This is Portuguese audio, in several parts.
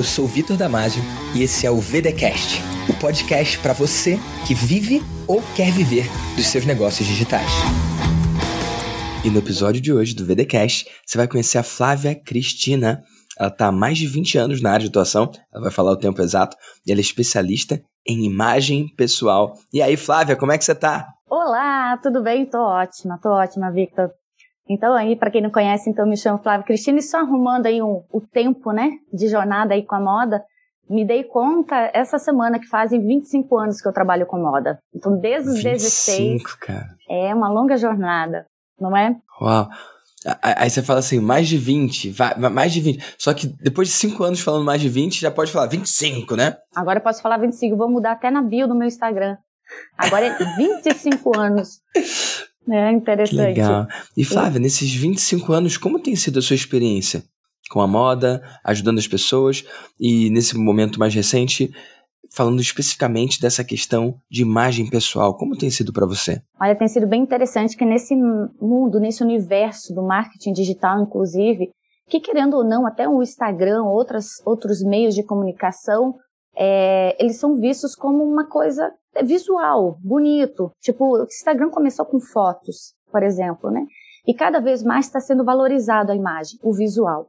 eu sou Vitor Damasio e esse é o VDcast, o podcast para você que vive ou quer viver dos seus negócios digitais. E no episódio de hoje do VDcast, você vai conhecer a Flávia Cristina. Ela está há mais de 20 anos na área de atuação, ela vai falar o tempo exato, e ela é especialista em imagem pessoal. E aí, Flávia, como é que você está? Olá, tudo bem? Tô ótima, tô ótima, Victor. Então aí, para quem não conhece, então me chamo Flávia Cristina e só arrumando aí um, o tempo, né, de jornada aí com a moda, me dei conta essa semana que fazem 25 anos que eu trabalho com moda. Então desde os 25, 16, cara. é uma longa jornada, não é? Uau. Aí você fala assim, mais de 20, mais de 20. Só que depois de 5 anos falando mais de 20, já pode falar 25, né? Agora eu posso falar 25, vou mudar até na bio do meu Instagram. Agora é 25 anos. É interessante. Legal. E Flávia, nesses 25 anos, como tem sido a sua experiência com a moda, ajudando as pessoas e nesse momento mais recente, falando especificamente dessa questão de imagem pessoal, como tem sido para você? Olha, tem sido bem interessante que nesse mundo, nesse universo do marketing digital, inclusive, que querendo ou não, até o Instagram, outras, outros meios de comunicação, é, eles são vistos como uma coisa é visual, bonito. Tipo, o Instagram começou com fotos, por exemplo, né? E cada vez mais está sendo valorizado a imagem, o visual.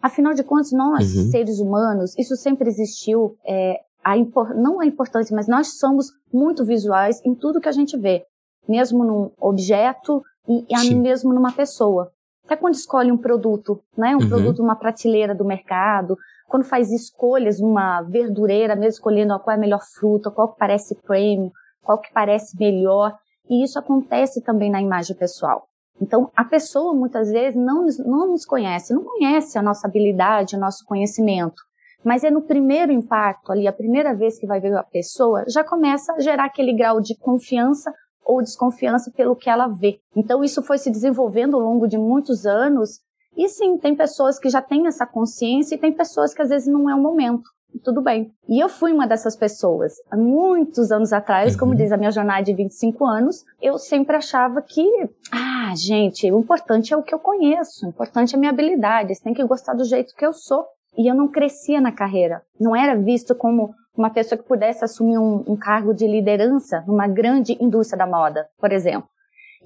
Afinal de contas, nós, uhum. seres humanos, isso sempre existiu, é, a impor, não a importância, mas nós somos muito visuais em tudo que a gente vê. Mesmo num objeto e, e mesmo numa pessoa. Até quando escolhe um produto, né? Um uhum. produto numa prateleira do mercado, quando faz escolhas, uma verdureira, mesmo escolhendo qual é a melhor fruta, qual que parece premium, qual que parece melhor, e isso acontece também na imagem pessoal. Então, a pessoa muitas vezes não, não nos conhece, não conhece a nossa habilidade, o nosso conhecimento. Mas é no primeiro impacto ali, a primeira vez que vai ver a pessoa, já começa a gerar aquele grau de confiança ou desconfiança pelo que ela vê. Então, isso foi se desenvolvendo ao longo de muitos anos e sim, tem pessoas que já têm essa consciência e tem pessoas que às vezes não é o momento. Tudo bem. E eu fui uma dessas pessoas. Há muitos anos atrás, uhum. como diz a minha jornada de 25 anos, eu sempre achava que, ah, gente, o importante é o que eu conheço, o importante é a minha habilidade, você tem que gostar do jeito que eu sou. E eu não crescia na carreira. Não era visto como uma pessoa que pudesse assumir um, um cargo de liderança numa grande indústria da moda, por exemplo.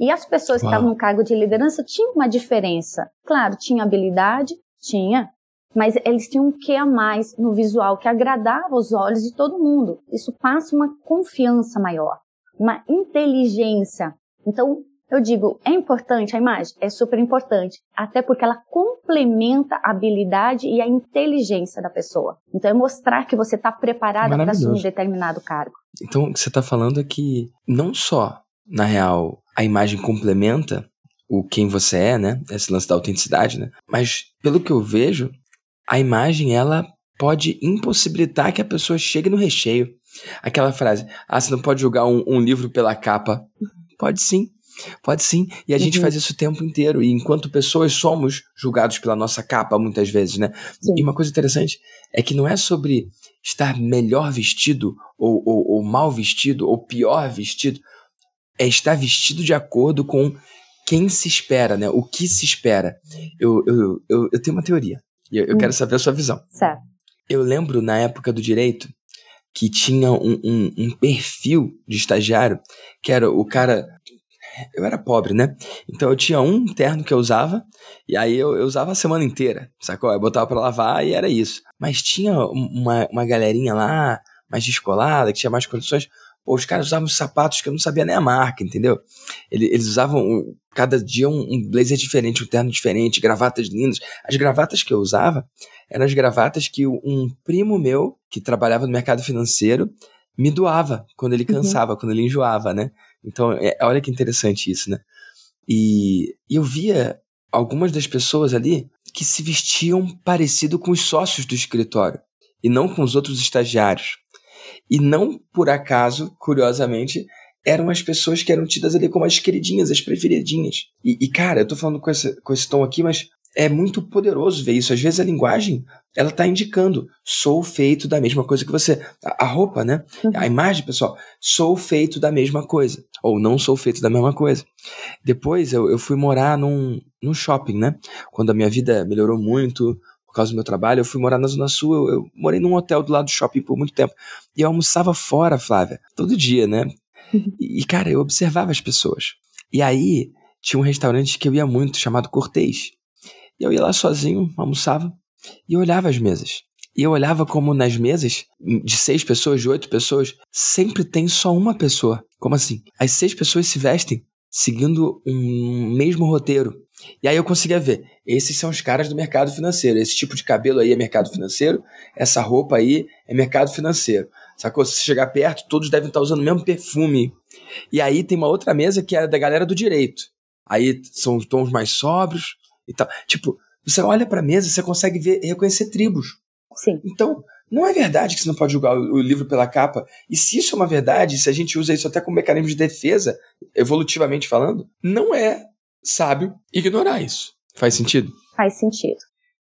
E as pessoas que estavam no cargo de liderança tinham uma diferença. Claro, tinha habilidade, tinha, mas eles tinham um que a mais no visual que agradava os olhos de todo mundo. Isso passa uma confiança maior, uma inteligência. Então, eu digo, é importante a imagem? É super importante, até porque ela complementa a habilidade e a inteligência da pessoa. Então, é mostrar que você está preparado para assumir determinado cargo. Então, o que você está falando é que não só, na real, a imagem complementa o quem você é, né? Esse lance da autenticidade, né? Mas pelo que eu vejo, a imagem ela pode impossibilitar que a pessoa chegue no recheio. Aquela frase, ah, você não pode julgar um, um livro pela capa. Pode sim. Pode sim, e a uhum. gente faz isso o tempo inteiro. E enquanto pessoas somos julgados pela nossa capa muitas vezes, né? Sim. E uma coisa interessante é que não é sobre estar melhor vestido ou, ou, ou mal vestido ou pior vestido, é estar vestido de acordo com quem se espera, né? O que se espera. Eu, eu, eu, eu tenho uma teoria e eu, eu hum. quero saber a sua visão. Certo. Eu lembro na época do direito que tinha um, um, um perfil de estagiário que era o cara eu era pobre, né? Então eu tinha um terno que eu usava, e aí eu, eu usava a semana inteira, sacou? Eu botava pra lavar e era isso. Mas tinha uma, uma galerinha lá, mais descolada, que tinha mais condições. Pô, os caras usavam sapatos que eu não sabia nem a marca, entendeu? Eles, usavam cada dia um, um, blazer diferente, um terno diferente, gravatas lindas. As gravatas que eu usava eram as gravatas que um primo meu, que trabalhava no mercado financeiro, me doava quando ele uhum. cansava, uhum. quando ele enjoava, né? Então, é, olha que interessante isso, né? E, e eu via algumas das pessoas ali que se vestiam parecido com os sócios do escritório e não com os outros estagiários. E não por acaso, curiosamente, eram as pessoas que eram tidas ali como as queridinhas, as preferidinhas. E, e cara, eu tô falando com esse, com esse tom aqui, mas é muito poderoso ver isso. Às vezes a linguagem, ela tá indicando, sou feito da mesma coisa que você. A, a roupa, né? Uhum. A imagem, pessoal, sou feito da mesma coisa. Ou não sou feito da mesma coisa. Depois eu, eu fui morar num, num shopping, né? Quando a minha vida melhorou muito, por causa do meu trabalho, eu fui morar na Zona Sul, eu, eu morei num hotel do lado do shopping por muito tempo. E eu almoçava fora, Flávia, todo dia, né? E, cara, eu observava as pessoas. E aí, tinha um restaurante que eu ia muito, chamado Cortês. E eu ia lá sozinho, almoçava, e olhava as mesas. E eu olhava como nas mesas, de seis pessoas, de oito pessoas, sempre tem só uma pessoa. Como assim? As seis pessoas se vestem seguindo um mesmo roteiro. E aí eu conseguia ver, esses são os caras do mercado financeiro. Esse tipo de cabelo aí é mercado financeiro, essa roupa aí é mercado financeiro. Sacou? Se você chegar perto, todos devem estar usando o mesmo perfume. E aí tem uma outra mesa que é da galera do direito. Aí são os tons mais sóbrios e tal. Tipo, você olha pra mesa, você consegue ver, reconhecer tribos. Sim. Então, não é verdade que você não pode julgar o livro pela capa. E se isso é uma verdade, se a gente usa isso até como mecanismo de defesa, evolutivamente falando, não é sábio ignorar isso. Faz sentido? Faz sentido.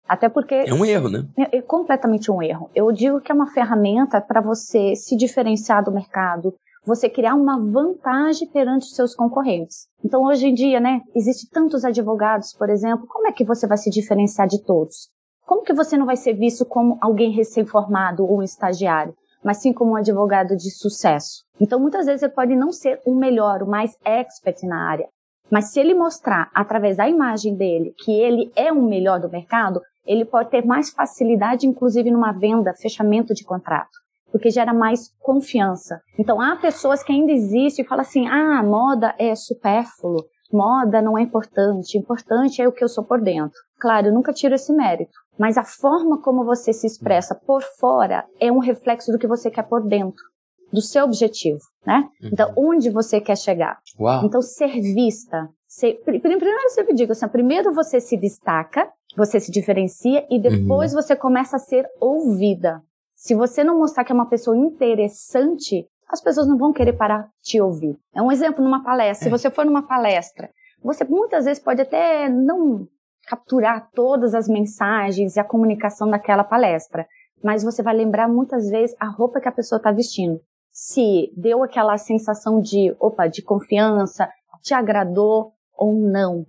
Até porque. É um erro, né? É, é completamente um erro. Eu digo que é uma ferramenta para você se diferenciar do mercado, você criar uma vantagem perante os seus concorrentes. Então, hoje em dia, né, existe tantos advogados, por exemplo, como é que você vai se diferenciar de todos? Como que você não vai ser visto como alguém recém-formado ou um estagiário, mas sim como um advogado de sucesso? Então, muitas vezes ele pode não ser o melhor, o mais expert na área, mas se ele mostrar através da imagem dele que ele é o melhor do mercado, ele pode ter mais facilidade, inclusive numa venda, fechamento de contrato, porque gera mais confiança. Então, há pessoas que ainda existem e falam assim: ah, moda é supérfluo, moda não é importante, importante é o que eu sou por dentro. Claro, eu nunca tiro esse mérito, mas a forma como você se expressa por fora é um reflexo do que você quer por dentro, do seu objetivo, né? Uhum. Então, onde você quer chegar? Uau. Então, ser vista. Ser, primeiro, eu sempre digo assim, primeiro você se destaca, você se diferencia e depois uhum. você começa a ser ouvida. Se você não mostrar que é uma pessoa interessante, as pessoas não vão querer parar te ouvir. É um exemplo numa palestra. É. Se você for numa palestra, você muitas vezes pode até não capturar todas as mensagens e a comunicação daquela palestra, mas você vai lembrar muitas vezes a roupa que a pessoa está vestindo. Se deu aquela sensação de, opa, de confiança, te agradou ou não.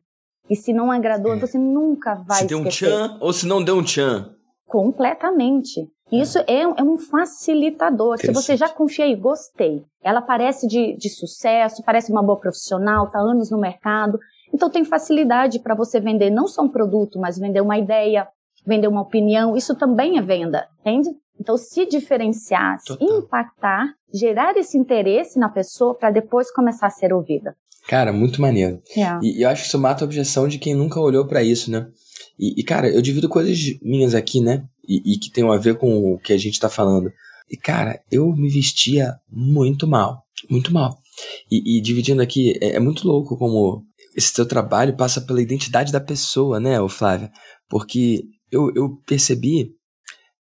E se não agradou, é. você nunca vai se deu um tchan ou se não deu um tchan. Completamente. Isso é, é um facilitador. Se você já confia e gostei, ela parece de, de sucesso, parece uma boa profissional, está anos no mercado, então tem facilidade para você vender não só um produto, mas vender uma ideia, vender uma opinião. Isso também é venda, entende? Então se diferenciar, se impactar, gerar esse interesse na pessoa para depois começar a ser ouvida. Cara, muito maneiro. Yeah. E, e, eu acho que isso mata a objeção de quem nunca olhou para isso, né? E, e, cara, eu divido coisas minhas aqui, né? E, e que tem a ver com o que a gente tá falando. E, cara, eu me vestia muito mal. Muito mal. E, e dividindo aqui, é, é, muito louco como esse teu trabalho passa pela identidade da pessoa, né, Flávia? Porque eu, eu percebi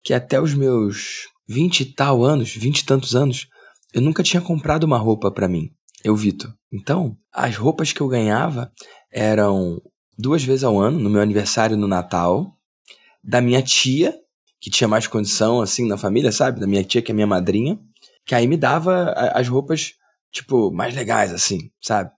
que até os meus vinte e tal anos, vinte e tantos anos, eu nunca tinha comprado uma roupa para mim, eu, Vitor. Então, as roupas que eu ganhava eram duas vezes ao ano, no meu aniversário no Natal, da minha tia, que tinha mais condição, assim, na família, sabe? Da minha tia, que é minha madrinha, que aí me dava as roupas, tipo, mais legais, assim, sabe?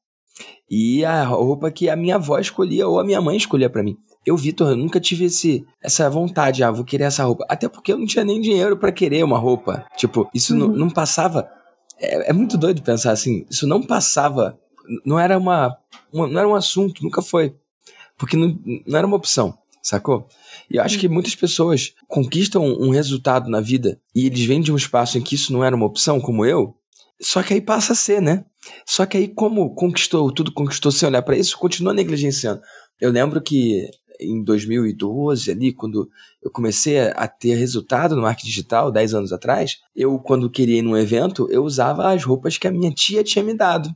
E a roupa que a minha avó escolhia ou a minha mãe escolhia para mim. Eu, Vitor, nunca tive esse, essa vontade, ah, vou querer essa roupa. Até porque eu não tinha nem dinheiro para querer uma roupa. Tipo, isso uhum. não passava. É, é, muito doido pensar assim. Isso não passava. Não era uma, uma, Não era um assunto, nunca foi. Porque não, não era uma opção, sacou? E eu acho que muitas pessoas conquistam um resultado na vida e eles vêm de um espaço em que isso não era uma opção, como eu, só que aí passa a ser, né? Só que aí, como conquistou, tudo conquistou sem olhar para isso, continua negligenciando. Eu lembro que em 2012, ali, quando eu comecei a ter resultado no marketing digital, 10 anos atrás, eu, quando queria ir num evento, eu usava as roupas que a minha tia tinha me dado,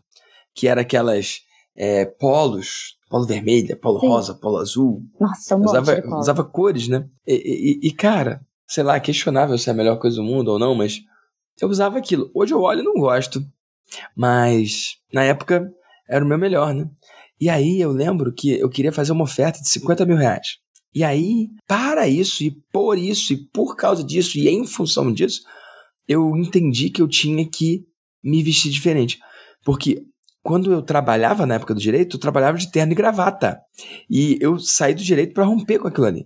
que eram aquelas é, polos, polo vermelha, polo Sim. rosa, polo azul. Nossa, um usava, monte usava cores, né? E, e, e, cara, sei lá, questionável se é a melhor coisa do mundo ou não, mas eu usava aquilo. Hoje eu olho e não gosto. Mas na época era o meu melhor, né? E aí eu lembro que eu queria fazer uma oferta de 50 mil reais. E aí, para isso, e por isso, e por causa disso, e em função disso, eu entendi que eu tinha que me vestir diferente. Porque quando eu trabalhava na época do direito, eu trabalhava de terno e gravata. E eu saí do direito para romper com aquilo ali.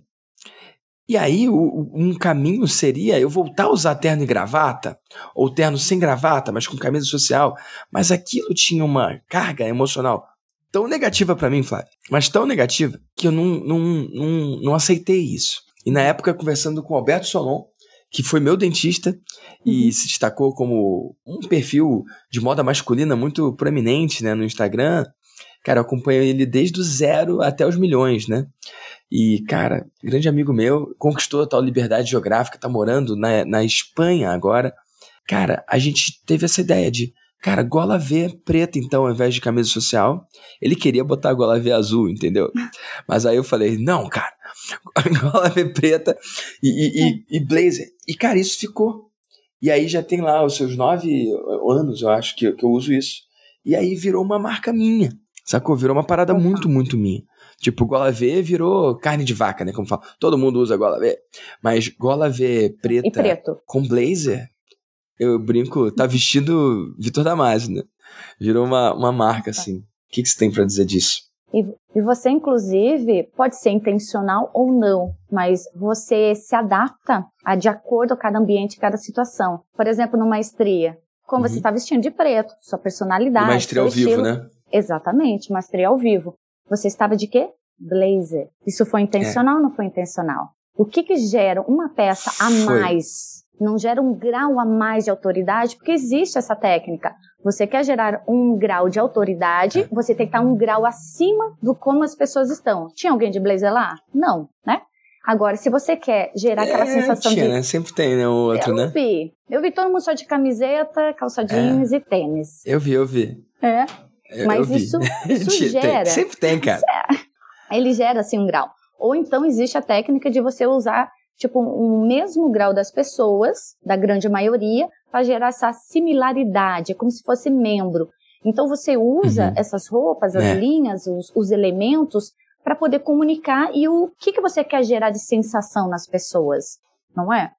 E aí, o, um caminho seria eu voltar a usar terno e gravata, ou terno sem gravata, mas com camisa social. Mas aquilo tinha uma carga emocional tão negativa para mim, Flávio, mas tão negativa, que eu não, não, não, não aceitei isso. E na época, conversando com o Alberto Solon, que foi meu dentista e uhum. se destacou como um perfil de moda masculina muito proeminente né, no Instagram. Cara, eu acompanho ele desde o zero até os milhões, né? E, cara, grande amigo meu, conquistou a tal liberdade geográfica, tá morando na, na Espanha agora. Cara, a gente teve essa ideia de, cara, gola V preta então, ao invés de camisa social. Ele queria botar gola V azul, entendeu? Mas aí eu falei, não, cara, gola V preta e, e, e, e blazer. E, cara, isso ficou. E aí já tem lá os seus nove anos, eu acho, que, que eu uso isso. E aí virou uma marca minha, sacou? Virou uma parada muito, muito minha. Tipo, gola V virou carne de vaca, né? Como fala. Todo mundo usa gola V. Mas gola V preta preto. com blazer, eu brinco, tá vestido Vitor Damasio, né? Virou uma, uma marca, assim. O que, que você tem para dizer disso? E, e, você, inclusive, pode ser intencional ou não, mas você se adapta a, de acordo com cada ambiente, cada situação. Por exemplo, numa estria, como uhum. você está vestindo de preto, sua personalidade. Uma estria ao vivo, né? Exatamente, uma estria ao vivo. Você estava de quê? Blazer. Isso foi intencional é. ou não foi intencional? O que que gera uma peça a mais? Não gera um grau a mais de autoridade, porque existe essa técnica. Você quer gerar um grau de autoridade, é. você tem que estar um grau acima do como as pessoas estão. Tinha alguém de blazer lá? Não, né? Agora, se você quer gerar aquela é, sensação tinha, de. Né? Sempre tem, né? O outro, eu né? Eu vi. Eu vi todo mundo só de camiseta, calça jeans é. e tênis. Eu vi, eu vi. É. Mas isso, isso gera. Tem, sempre tem, cara. Ele gera assim um grau. Ou então existe a técnica de você usar tipo um mesmo grau das pessoas, da grande maioria, para gerar essa similaridade, é como se fosse membro. Então você usa uhum. essas roupas, as é. linhas, os, os elementos para poder comunicar e o que, que você quer gerar de sensação nas pessoas, não é?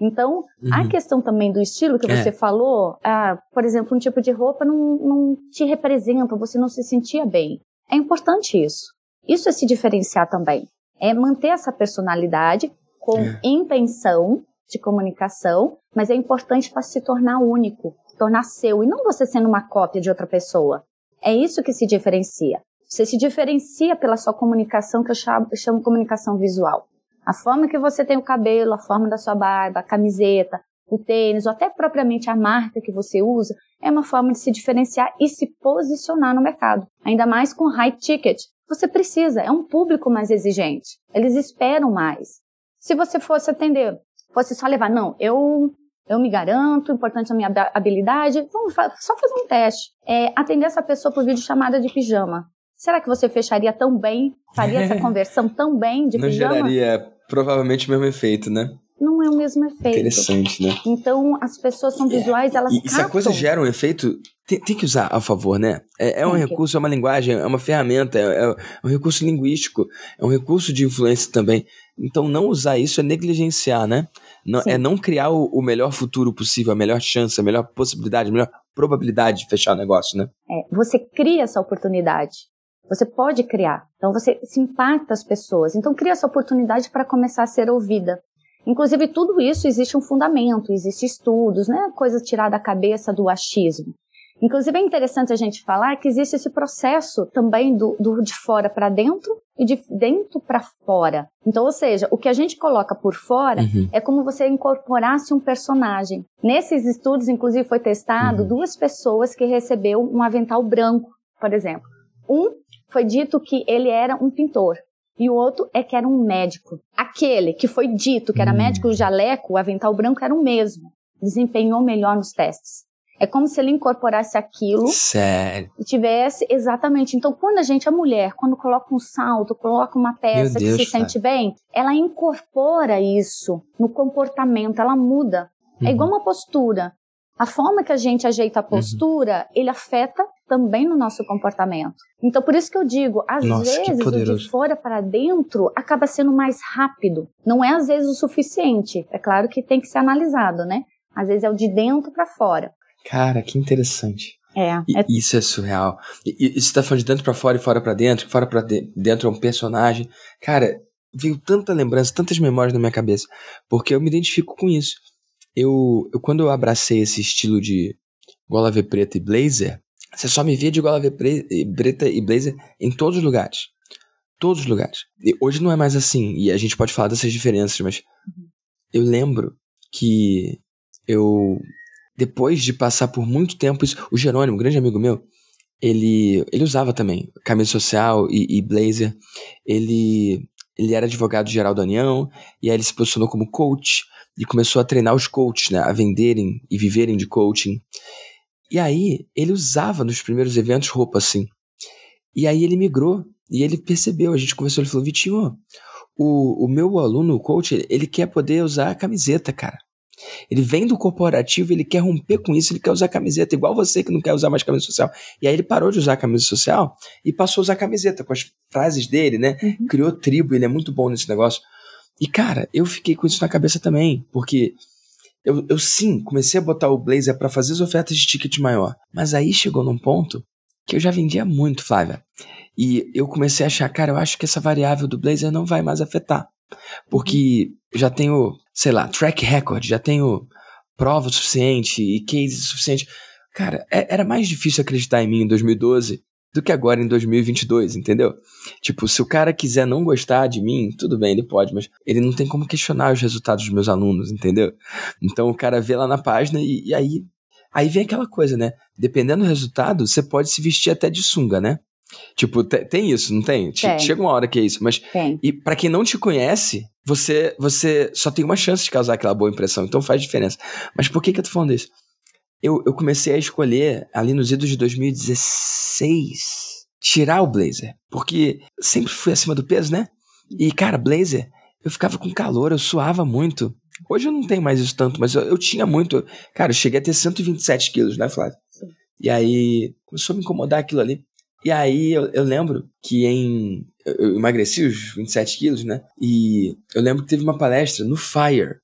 Então, uhum. a questão também do estilo que é. você falou, ah, por exemplo, um tipo de roupa não, não te representa, você não se sentia bem. É importante isso. Isso é se diferenciar também. É manter essa personalidade com é. intenção de comunicação, mas é importante para se tornar único, tornar seu, e não você sendo uma cópia de outra pessoa. É isso que se diferencia. Você se diferencia pela sua comunicação, que eu chamo, eu chamo comunicação visual. A forma que você tem o cabelo, a forma da sua barba, a camiseta, o tênis, ou até propriamente a marca que você usa, é uma forma de se diferenciar e se posicionar no mercado. Ainda mais com high ticket. Você precisa, é um público mais exigente. Eles esperam mais. Se você fosse atender, fosse só levar, não, eu eu me garanto, importante a minha habilidade, vamos só fazer um teste. É, atender essa pessoa por vídeo chamada de pijama. Será que você fecharia tão bem, faria essa conversão tão bem de Não pijama? Não geraria provavelmente o mesmo efeito, né? Não é o mesmo efeito. Interessante, né? Então, as pessoas são visuais, elas E, se a coisa gera um efeito, tem, tem, que usar a favor, né? É, é um recurso, é uma linguagem, é uma ferramenta, é, é, um recurso linguístico, é um recurso de influência também. Então, não usar isso é negligenciar, né? Não, é não criar o, o, melhor futuro possível, a melhor chance, a melhor possibilidade, a melhor probabilidade de fechar o negócio, né? É, você cria essa oportunidade. Você pode criar. Então você se impacta as pessoas. Então cria essa oportunidade para começar a ser ouvida. Inclusive tudo isso existe um fundamento, existe estudos, né? Coisa tirada da cabeça do achismo. Inclusive é interessante a gente falar que existe esse processo também do, do de fora para dentro e de dentro para fora. Então, ou seja, o que a gente coloca por fora uhum. é como você incorporasse um personagem. Nesses estudos, inclusive, foi testado uhum. duas pessoas que recebeu um avental branco, por exemplo. Um foi dito que ele era um pintor. E o outro é que era um médico. Aquele que foi dito que era hum. médico, o jaleco, o avental branco, era o mesmo. Desempenhou melhor nos testes. É como se ele incorporasse aquilo. Sério. E tivesse, exatamente. Então, quando a gente, a mulher, quando coloca um salto, coloca uma peça Deus, que se cara. sente bem, ela incorpora isso no comportamento, ela muda. É uhum. É igual uma postura. A forma que a gente ajeita a uhum. postura, uhum. ele afeta também no nosso comportamento. Então, por isso que eu digo, às Nossa, vezes o de fora para dentro acaba sendo mais rápido. Não é às vezes o suficiente. É claro que tem que ser analisado, né? Às vezes é o de dentro para fora. Cara, que interessante. É, é... Isso é surreal. E, você tá falando de dentro para fora e fora para dentro, fora para de, dentro é um personagem. Cara, veio tanta lembrança, tantas memórias na minha cabeça, porque eu me identifico com isso. Eu, eu quando eu abracei esse estilo de gola V preta e blazer, você só me via de gola V preta e blazer em todos os lugares. Todos os lugares. E hoje não é mais assim, e a gente pode falar dessas diferenças, mas eu lembro que eu, depois de passar por muito tempo, isso, o Jerônimo, um grande amigo meu, ele, ele usava também camisa social e, e blazer. Ele, ele era advogado geral da União, e aí ele se posicionou como coach e começou a treinar os coaches, né, a venderem e viverem de coaching. E aí ele usava nos primeiros eventos roupa assim. E aí ele migrou e ele percebeu, a gente conversou, ele falou, Vitinho, o, o meu aluno, o coach, ele quer poder usar a camiseta, cara. Ele vem do corporativo, ele quer romper com isso, ele quer usar camiseta, igual você que não quer usar mais camisa social. E aí ele parou de usar a camisa social e passou a usar camiseta com as frases dele, né? Uhum. Criou tribo, ele é muito bom nesse negócio. E cara, eu fiquei com isso na cabeça também, porque eu, eu sim comecei a botar o blazer para fazer as ofertas de ticket maior. Mas aí chegou num ponto que eu já vendia muito, Flávia. E eu comecei a achar, cara, eu acho que essa variável do blazer não vai mais afetar. Porque já tenho, sei lá, track record, já tenho prova suficiente e case suficiente. Cara, é, era mais difícil acreditar em mim em 2012 do que agora em 2022, entendeu? Tipo, se o cara quiser não gostar de mim, tudo bem, ele pode, mas ele não tem como questionar os resultados dos meus alunos, entendeu? Então o cara vê lá na página e, e aí aí vem aquela coisa, né? Dependendo do resultado, você pode se vestir até de sunga, né? Tipo, tem isso, não tem? tem? Chega uma hora que é isso, mas tem. e para quem não te conhece, você você só tem uma chance de causar aquela boa impressão, então faz diferença. Mas por que que eu tô falando isso? Eu, eu comecei a escolher ali nos idos de 2016 tirar o blazer, porque sempre fui acima do peso, né? E cara, blazer, eu ficava com calor, eu suava muito. Hoje eu não tenho mais isso tanto, mas eu, eu tinha muito. Cara, eu cheguei a ter 127 quilos, né, Flávio? E aí começou a me incomodar aquilo ali. E aí eu, eu lembro que em. Eu emagreci os 27 quilos, né? E eu lembro que teve uma palestra no Fire,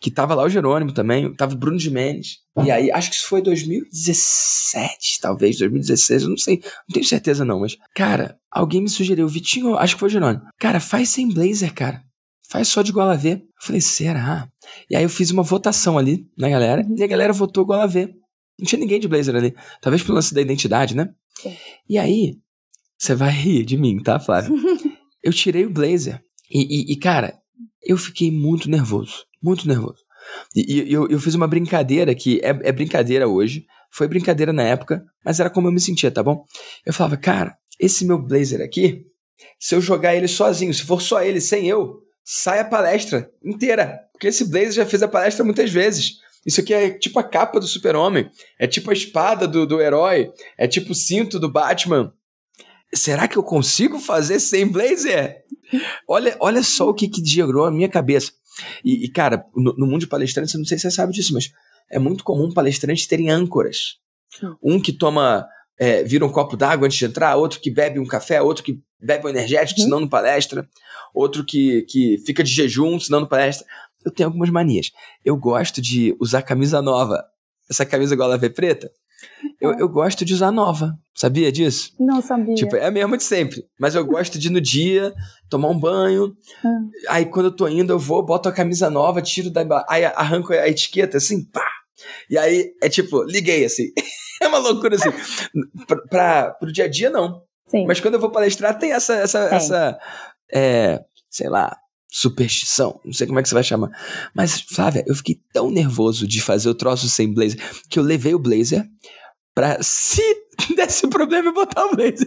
que tava lá o Jerônimo também, tava o Bruno Mendes. E aí, acho que isso foi 2017, talvez, 2016, eu não sei, não tenho certeza não, mas, cara, alguém me sugeriu, Vitinho, acho que foi o Jerônimo, cara, faz sem blazer, cara. Faz só de gola V. Eu falei, será? E aí eu fiz uma votação ali na galera, e a galera votou gola V. Não tinha ninguém de blazer ali. Talvez pelo lance da identidade, né? E aí, você vai rir de mim, tá, Flávio? eu tirei o blazer. E, e, e, cara, eu fiquei muito nervoso. Muito nervoso. E, e eu, eu fiz uma brincadeira que é, é brincadeira hoje. Foi brincadeira na época, mas era como eu me sentia, tá bom? Eu falava, cara, esse meu blazer aqui, se eu jogar ele sozinho, se for só ele, sem eu, sai a palestra inteira. Porque esse blazer já fez a palestra muitas vezes. Isso aqui é tipo a capa do super-homem. É tipo a espada do, do herói. É tipo o cinto do Batman. Será que eu consigo fazer sem blazer? Olha, olha só o que, que gerou a minha cabeça. E, e cara, no, no, mundo de palestrantes, eu não sei se você sabe disso, mas é muito comum palestrantes terem âncoras. Um que toma, é, vira um copo d'água antes de entrar, outro que bebe um café, outro que bebe um energético, uhum. senão não palestra, outro que, que fica de jejum, senão não palestra eu tenho algumas manias. Eu gosto de usar camisa nova. Essa camisa igual a ver preta, eu, eu gosto de usar nova. Sabia disso? Não sabia. Tipo, é a mesma de sempre. Mas eu gosto de ir no dia, tomar um banho. Hum. Aí quando eu tô indo, eu vou, boto a camisa nova, tiro da. Aí arranco a etiqueta assim, pá! E aí é tipo, liguei assim. é uma loucura assim. pra, pra, pro dia a dia, não. Sim. Mas quando eu vou palestrar, tem essa. essa, tem. essa é, sei lá, superstição, não sei como é que você vai chamar. Mas, Flávia, eu fiquei tão nervoso de fazer o troço sem blazer que eu levei o blazer pra, se desse problema, eu botar o blazer.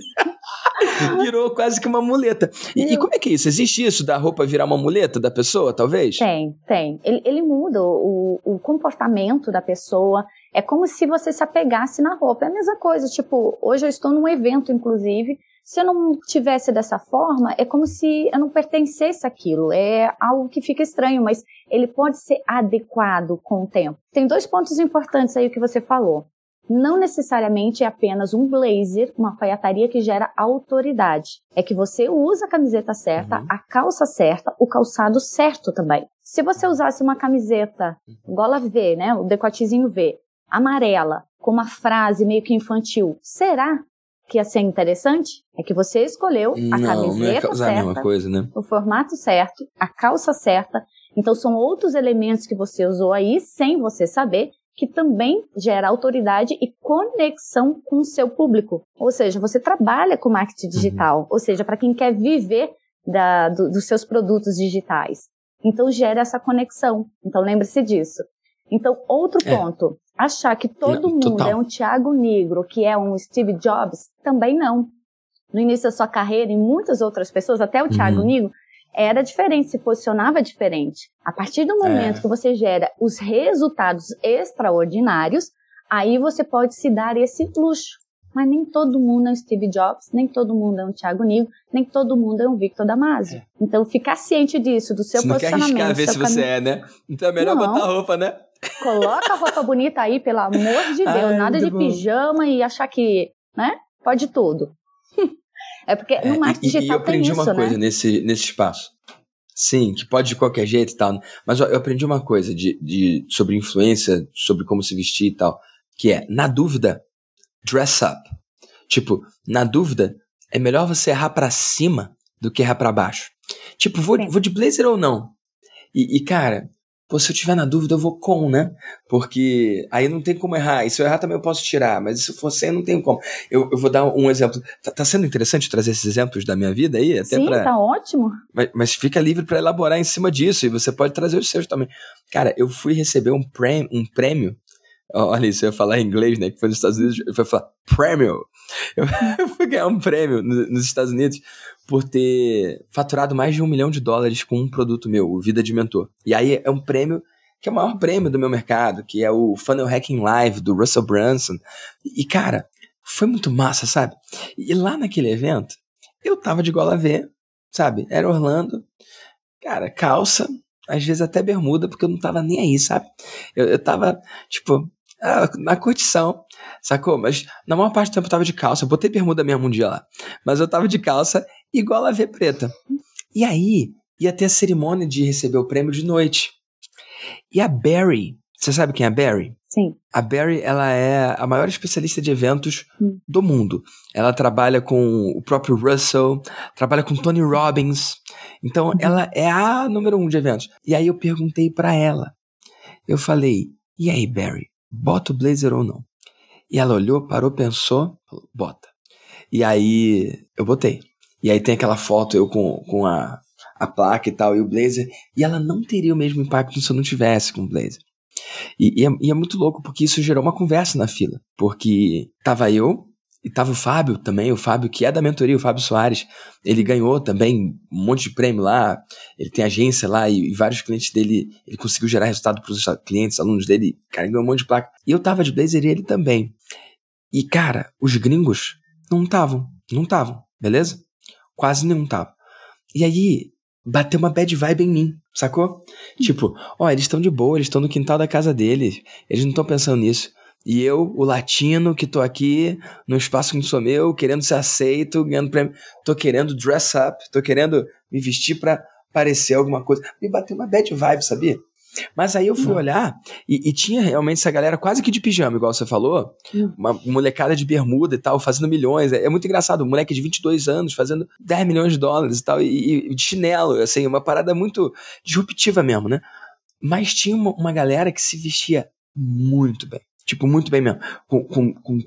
Virou quase que uma muleta. E, e, como é que é isso? Existe isso da roupa virar uma muleta da pessoa, talvez? Tem, tem. Ele, ele muda o, o comportamento da pessoa. É como se você se apegasse na roupa. É a mesma coisa. Tipo, hoje eu estou num evento, inclusive, se eu não tivesse dessa forma, é como se eu não pertencesse àquilo. É algo que fica estranho, mas ele pode ser adequado com o tempo. Tem dois pontos importantes aí que você falou. Não necessariamente é apenas um blazer, uma alfaiataria que gera autoridade. É que você usa a camiseta certa, uhum. a calça certa, o calçado certo também. Se você usasse uma camiseta gola V, né, o decotezinho V, amarela, com uma frase meio que infantil, será que ia ser interessante? É que você escolheu a não, camiseta não é certa, coisa, né? o formato certo, a calça certa. Então são outros elementos que você usou aí sem você saber que também gera autoridade e conexão com o seu público. Ou seja, você trabalha com marketing Uhum. digital, ou seja, para quem quer viver da, do, dos seus produtos digitais. Então gera essa conexão. Então lembre-se disso. Então, outro É. ponto, achar que todo Não, mundo total. é um Thiago Negro, que é um Steve Jobs, também não. No início da sua carreira, e muitas outras pessoas, até o Thiago Uhum. Negro, era diferente, se posicionava diferente. A partir do momento É. que você gera os resultados extraordinários, aí você pode se dar esse luxo. Mas nem todo mundo é um Steve Jobs, nem todo mundo é um Thiago Negro, nem todo mundo é um Victor Damasio. Então, ficar ciente disso, do seu É. Você não quer posicionamento. arriscar ver se você é, né? Então é melhor Não. botar roupa, né? Coloca a roupa bonita aí, pelo amor de Deus. Ai, Nada de bom. pijama e achar que, né? Pode tudo. é porque É, no marketing e, e digital eu aprendi isso, uma né? coisa nesse, nesse espaço. Sim, que pode de qualquer jeito e tal. né? Mas ó, eu aprendi uma coisa de, de, sobre influência, sobre como se vestir e tal. Que é, na dúvida, dress up. Tipo, na dúvida, é melhor você errar pra cima do que errar pra baixo. Tipo, vou, vou de blazer ou não? E, e, cara, pô, se eu tiver na dúvida, eu vou com, né? Porque aí não tem como errar. E se eu errar também eu posso tirar. Mas se for sem, não tem como. Eu, eu vou dar um exemplo. Tá, tá sendo interessante trazer esses exemplos da minha vida aí? Até Sim, pra, tá ótimo. mas, mas fica livre para elaborar em cima disso. E você pode trazer os seus também. Cara, eu fui receber um prêmio. Um prêmio Olha eu ia falar em inglês, né? Que foi nos Estados Unidos. Eu fui falar prêmio. Eu, fui ganhar um prêmio no- nos Estados Unidos por ter faturado mais de um milhão de dólares com um produto meu, o Vida de Mentor. E aí é um prêmio que é o maior prêmio do meu mercado, que é o Funnel Hacking Live do Russell Brunson. E, cara, foi muito massa, sabe? E lá naquele evento, eu tava de gola V, sabe? Era Orlando. Cara, calça, às vezes até bermuda, porque eu não tava nem aí, sabe? Eu, eu tava, tipo, na curtição, sacou? Mas na maior parte do tempo eu tava de calça. Eu botei bermuda mesmo um dia lá. Mas eu tava de calça e gola V preta. E aí, ia ter a cerimônia de receber o prêmio de noite. E a Barry, você sabe quem é a Barry? Sim. A Barry, ela é a maior especialista de eventos Hum. do mundo. Ela trabalha com o próprio Russell, trabalha com Tony Robbins. Então, Uhum. ela é a número um de eventos. E aí eu perguntei pra ela. Eu falei, e aí, Barry, bota o blazer ou não? E ela olhou, parou, pensou, falou, bota. E aí eu botei. E aí tem aquela foto eu com, com a, a placa e tal, e o blazer. E ela não teria o mesmo impacto se eu não tivesse com o blazer. E, e é, e é muito louco porque isso gerou uma conversa na fila. Porque tava eu e tava o Fábio também, o Fábio que é da mentoria, o Fábio Soares. Ele ganhou também um monte de prêmio lá. Ele tem agência lá e, e vários clientes dele. Ele conseguiu gerar resultado para os clientes, alunos dele. Cara, ganhou um monte de placa. E eu tava de blazer e ele também. E, cara, os gringos não estavam. Não estavam, beleza? Quase nenhum tava. E aí, bateu uma bad vibe em mim, sacou? Tipo, ó, eles estão de boa, eles estão no quintal da casa deles, eles não estão pensando nisso. E eu, o latino, que tô aqui no espaço que não sou meu, querendo ser aceito, ganhando prêmio, tô querendo dress up, tô querendo me vestir pra parecer alguma coisa. Me bateu uma bad vibe, sabia? Mas aí eu fui Hum. olhar e, e tinha realmente essa galera quase que de pijama, igual você falou. Hum. Uma molecada de bermuda e tal, fazendo milhões. É, é muito engraçado. Um moleque de 22 anos fazendo 10 milhões de dólares e tal, e, e de chinelo, assim, uma parada muito disruptiva mesmo, né? Mas tinha uma, uma galera que se vestia muito bem. Tipo, muito bem mesmo. Com, com, com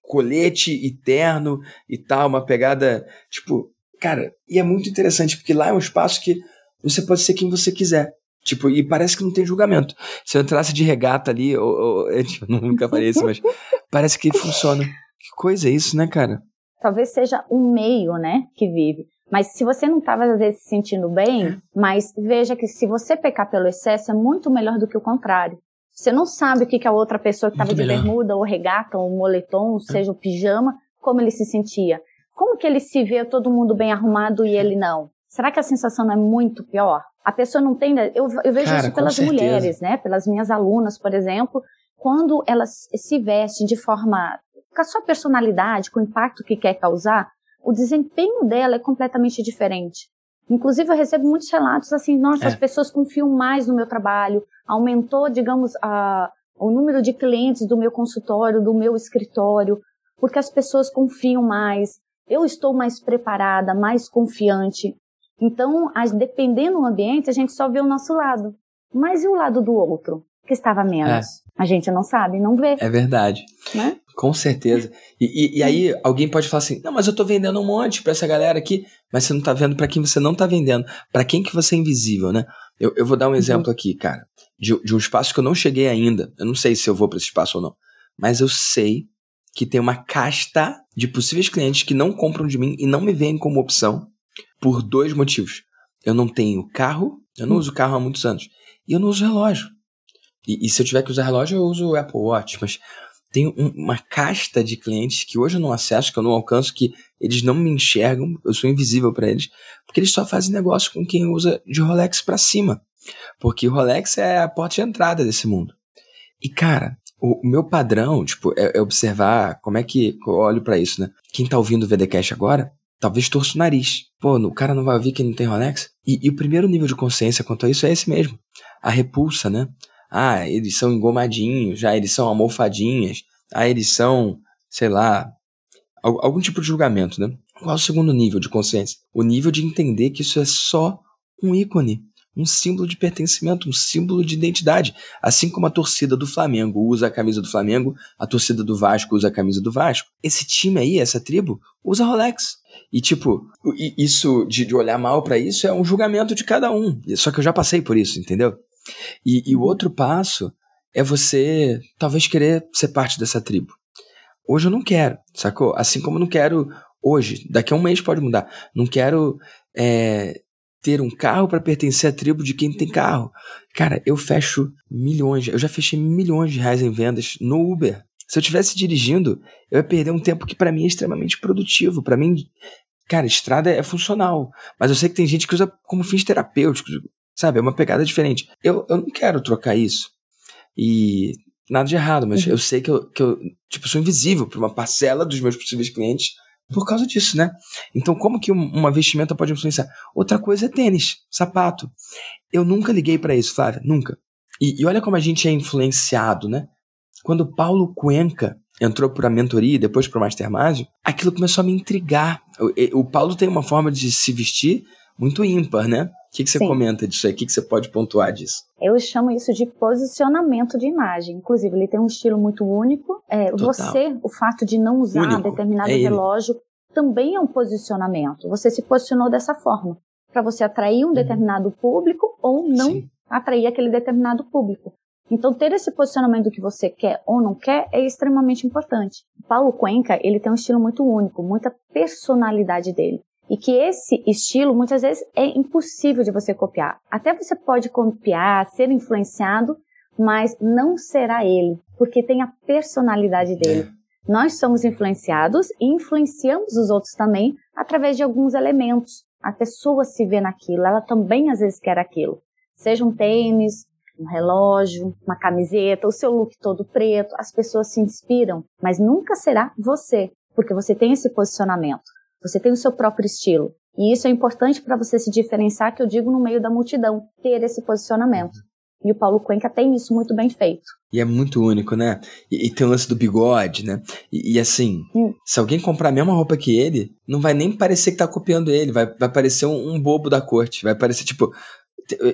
colete e terno e tal, uma pegada, tipo, cara, e é muito interessante, porque lá é um espaço que você pode ser quem você quiser. Tipo, e parece que não tem julgamento. Se eu entrasse de regata ali, ou, ou eu tipo, nunca faria isso, mas parece que funciona. Que coisa é isso, né, cara? Talvez seja o meio, né, que vive. Mas se você não estava, às vezes, se sentindo bem, mas veja que se você pecar pelo excesso, é muito melhor do que o contrário. Você não sabe o que, que a outra pessoa que estava de melhor. bermuda, ou regata, ou moletom, seja o pijama, como ele se sentia. Como que ele se vê todo mundo bem arrumado e ele não? Será que a sensação não é muito pior? A pessoa não tem. Eu, eu vejo Cara, isso pelas mulheres, né? Pelas minhas alunas, por exemplo, quando elas se vestem de forma. com a sua personalidade, com o impacto que quer causar, o desempenho dela é completamente diferente. Inclusive, eu recebo muitos relatos assim: nossa, É. as pessoas confiam mais no meu trabalho, aumentou, digamos, a, o número de clientes do meu consultório, do meu escritório, porque as pessoas confiam mais, eu estou mais preparada, mais confiante. Então, dependendo do ambiente, a gente só vê o nosso lado. Mas e o lado do outro, que estava menos? É. A gente não sabe, não vê. É verdade. Né? Com certeza. E, e, e, aí alguém pode falar assim: não, mas eu tô vendendo um monte para essa galera aqui, mas você não tá vendo para quem você não tá vendendo, para quem que você é invisível, né? Eu, eu vou dar um uhum. exemplo aqui, cara, de, de um espaço que eu não cheguei ainda. Eu não sei se eu vou para esse espaço ou não, mas eu sei que tem uma casta de possíveis clientes que não compram de mim e não me veem como opção por dois motivos. Eu não tenho carro, eu não uso carro há muitos anos, e eu não uso relógio. E, e se eu tiver que usar relógio, eu uso o Apple Watch, mas tem um, uma casta de clientes que hoje eu não acesso, que eu não alcanço, que eles não me enxergam, eu sou invisível para eles, porque eles só fazem negócio com quem usa de Rolex para cima. Porque o Rolex é a porta de entrada desse mundo. E cara, o, o meu padrão, tipo, é, é, observar como é que eu olho para isso, né? Quem tá ouvindo o VDcast agora, talvez torça o nariz. Pô, o cara não vai ouvir que não tem Rolex? E, e o primeiro nível de consciência quanto a isso é esse mesmo. A repulsa, né? Ah, eles são engomadinhos, já eles são almofadinhas, ah, eles são, sei lá, algum tipo de julgamento, né? Qual é o segundo nível de consciência? O nível de entender que isso é só um ícone, um símbolo de pertencimento, um símbolo de identidade. Assim como a torcida do Flamengo usa a camisa do Flamengo, a torcida do Vasco usa a camisa do Vasco. Esse time aí, essa tribo, usa Rolex. E tipo, isso de olhar mal para isso é um julgamento de cada um. Só que eu já passei por isso, entendeu? E, e o outro passo é você talvez querer ser parte dessa tribo. Hoje eu não quero, sacou? Assim como eu não quero hoje, daqui a um mês pode mudar. Não quero é, ter um carro para pertencer à tribo de quem tem carro. Cara, eu fecho milhões, eu já fechei milhões de reais em vendas no Uber. Se eu estivesse dirigindo, eu ia perder um tempo que para mim é extremamente produtivo. Para mim, cara, estrada é funcional. Mas eu sei que tem gente que usa como fins terapêuticos. Sabe? É uma pegada diferente. Eu, eu não quero trocar isso. E nada de errado, mas uhum. eu sei que eu, que eu tipo, sou invisível para uma parcela dos meus possíveis clientes por causa disso, né? Então, como que uma vestimenta pode influenciar? Outra coisa é tênis, sapato. Eu nunca liguei para isso, Flávia, nunca. E, e, olha como a gente é influenciado, né? Quando Paulo Cuenca entrou para a mentoria e depois para o Master Mágico, aquilo começou a me intrigar. O, o Paulo tem uma forma de se vestir muito ímpar, né? O que, que você Sim. comenta disso aí? O que, que você pode pontuar disso? Eu chamo isso de posicionamento de imagem. Inclusive, ele tem um estilo muito único. É, você, o fato de não usar único. determinado é relógio, também é um posicionamento. Você se posicionou dessa forma, para você atrair um uhum. determinado público ou não Sim. atrair aquele determinado público. Então, ter esse posicionamento que você quer ou não quer é extremamente importante. Paulo Cuenca, ele tem um estilo muito único, muita personalidade dele. E que esse estilo muitas vezes é impossível de você copiar. Até você pode copiar, ser influenciado, mas não será ele, porque tem a personalidade dele. É. Nós somos influenciados e influenciamos os outros também através de alguns elementos. A pessoa se vê naquilo, ela também às vezes quer aquilo. Seja um tênis, um relógio, uma camiseta, o seu look todo preto, as pessoas se inspiram, mas nunca será você, porque você tem esse posicionamento. Você tem o seu próprio estilo. E isso é importante para você se diferenciar, que eu digo no meio da multidão, ter esse posicionamento. E o Paulo Cuenca tem isso muito bem feito. E é muito único, né? E, e tem o lance do bigode, né? E, e assim, hum. se alguém comprar a mesma roupa que ele, não vai nem parecer que tá copiando ele, vai, vai parecer um, um bobo da corte. Vai parecer, tipo,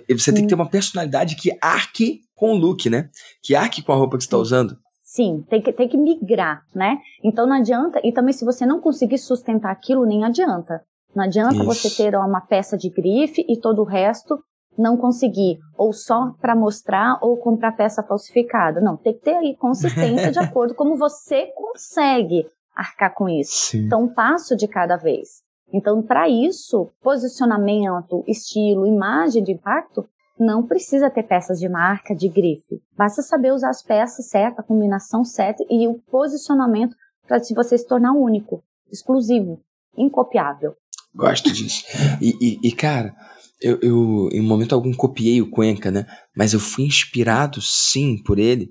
você tem que ter hum. uma personalidade que arque com o look, né? Que arque com a roupa que você tá usando. Sim, tem que, tem que migrar, né? Então não adianta, e também se você não conseguir sustentar aquilo, nem adianta. Não adianta Isso. você ter uma peça de grife e todo o resto não conseguir, ou só para mostrar ou comprar peça falsificada. Não, tem que ter aí consistência de acordo com como você consegue arcar com isso. Sim. Então, um passo de cada vez. Então, para isso, posicionamento, estilo, imagem de impacto não precisa ter peças de marca, de grife. Basta saber usar as peças certas, a combinação certa e o posicionamento para você se tornar único, exclusivo, incopiável. Gosto disso. E, e, e cara, eu, eu, em momento algum copiei o Cuenca, né? Mas eu fui inspirado, sim, por ele.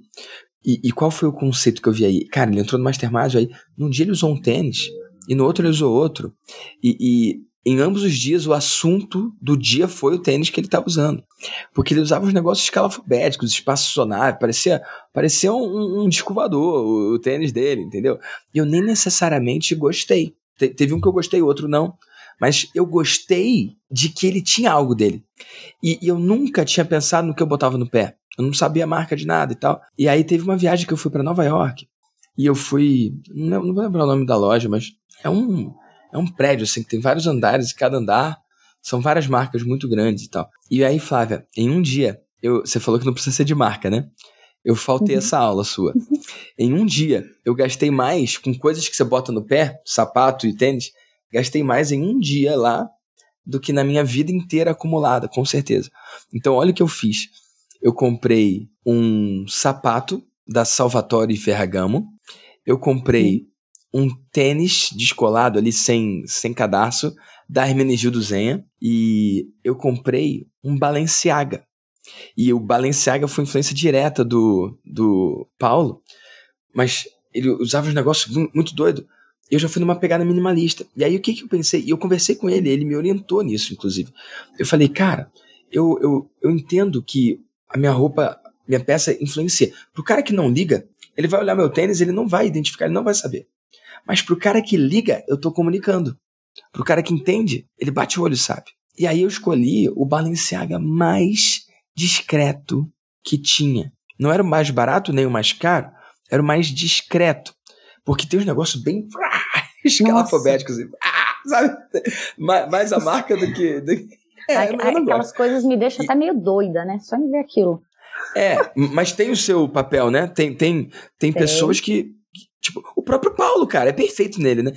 E, e qual foi o conceito que eu vi aí? Cara, ele entrou no Mastermind, aí num dia ele usou um tênis e no outro ele usou outro. E, e em ambos os dias, o assunto do dia foi o tênis que ele estava usando. Porque ele usava os negócios escalafobéticos, espaço sonar, parecia, parecia um, um disco voador, o, o, tênis dele, entendeu? Eu nem necessariamente gostei. Te, teve um que eu gostei, outro não. Mas eu gostei de que ele tinha algo dele. E, e eu nunca tinha pensado no que eu botava no pé. Eu não sabia a marca de nada e tal. E aí teve uma viagem que eu fui para Nova York. E eu fui. Não, não vou lembrar o nome da loja, mas é um, é um prédio, assim, que tem vários andares, e cada andar são várias marcas muito grandes e tal. E aí, Flávia, em um dia, eu, você falou que não precisa ser de marca, né? Eu faltei uhum. essa aula sua. em um dia, eu gastei mais com coisas que você bota no pé, sapato e tênis, gastei mais em um dia lá do que na minha vida inteira acumulada, com certeza. Então, olha o que eu fiz. Eu comprei um sapato da Salvatore Ferragamo. Eu comprei um tênis descolado ali sem, sem cadarço da Hermenegildo Zenha e eu comprei um Balenciaga. E o Balenciaga foi influência direta do, do Paulo, mas ele usava uns negócios muito, doido. Eu já fui numa pegada minimalista. E aí o que, que eu pensei? E eu conversei com ele, ele me orientou nisso, inclusive. Eu falei, cara, eu, eu, eu entendo que a minha roupa, minha peça influencia. Pro cara que não liga, ele vai olhar meu tênis, ele não vai identificar, ele não vai saber. Mas pro cara que liga, eu tô comunicando. Pro cara que entende, ele bate o olho, sabe? E aí eu escolhi o Balenciaga mais discreto que tinha. Não era o mais barato nem o mais caro, era o mais discreto. Porque tem uns negócios bem escalafobéticos, assim, sabe? Mais, mais a marca do que. Do... É, Aquelas coisas me deixam e... até meio doida, né? Só me ver aquilo. É, mas tem o seu papel, né? Tem, tem, tem, tem. pessoas que, Tipo, o próprio Paulo, cara, é perfeito nele, né?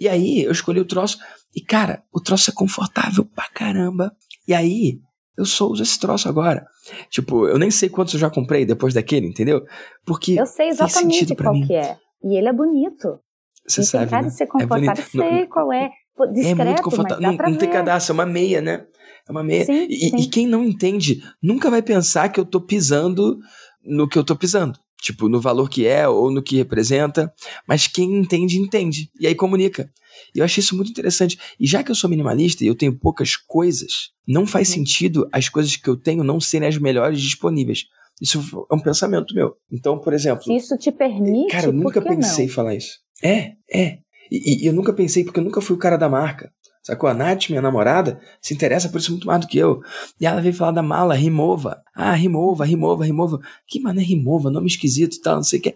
E aí eu escolhi o troço. E, cara, o troço é confortável pra caramba. E aí, eu só uso esse troço agora. Tipo, eu nem sei quantos eu já comprei depois daquele, entendeu? Porque. Eu sei exatamente qual mim. que é. E ele é bonito. Você e sabe. Tem cara né? de ser é confortável, é sei qual é. Discreto, é muito confortável. não, não tem cadastro, é uma meia, né? É uma meia. Sim, e, sim. e quem não entende nunca vai pensar que eu tô pisando no que eu tô pisando tipo, no valor que é ou no que representa, mas quem entende, entende, e aí comunica. E eu achei isso muito interessante. E já que eu sou minimalista e eu tenho poucas coisas, não faz sentido as coisas que eu tenho não serem as melhores disponíveis. Isso é um pensamento meu. Então, por exemplo. Isso te permite. Cara, eu nunca pensei em falar isso. É, é. E, e, eu nunca pensei, porque eu nunca fui o cara da marca. Sacou? A Nath, minha namorada, se interessa por isso muito mais do que eu. E ela veio falar da mala, Rimova. Ah, Rimova, Rimova, Rimova. Que mané Rimova, nome esquisito e tal, não sei o que.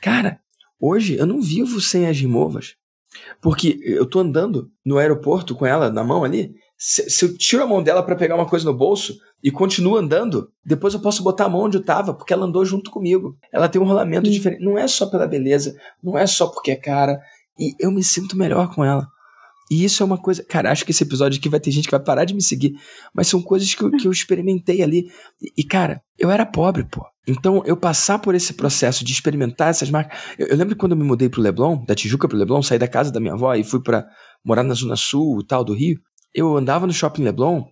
Cara, hoje eu não vivo sem as Rimovas. Porque eu tô andando no aeroporto com ela na mão ali. Se, se eu tiro a mão dela para pegar uma coisa no bolso e continuo andando, depois eu posso botar a mão onde eu tava, porque ela andou junto comigo. Ela tem um rolamento diferente. Não é só pela beleza, não é só porque é cara. E eu me sinto melhor com ela. E isso é uma coisa. Cara, acho que esse episódio aqui vai ter gente que vai parar de me seguir. Mas são coisas que eu, que eu experimentei ali. E, e, cara, eu era pobre, pô. Então, eu passar por esse processo de experimentar essas marcas. Eu, eu lembro quando eu me mudei pro Leblon, da Tijuca pro Leblon, saí da casa da minha avó e fui para morar na Zona Sul e tal do Rio. Eu andava no shopping Leblon,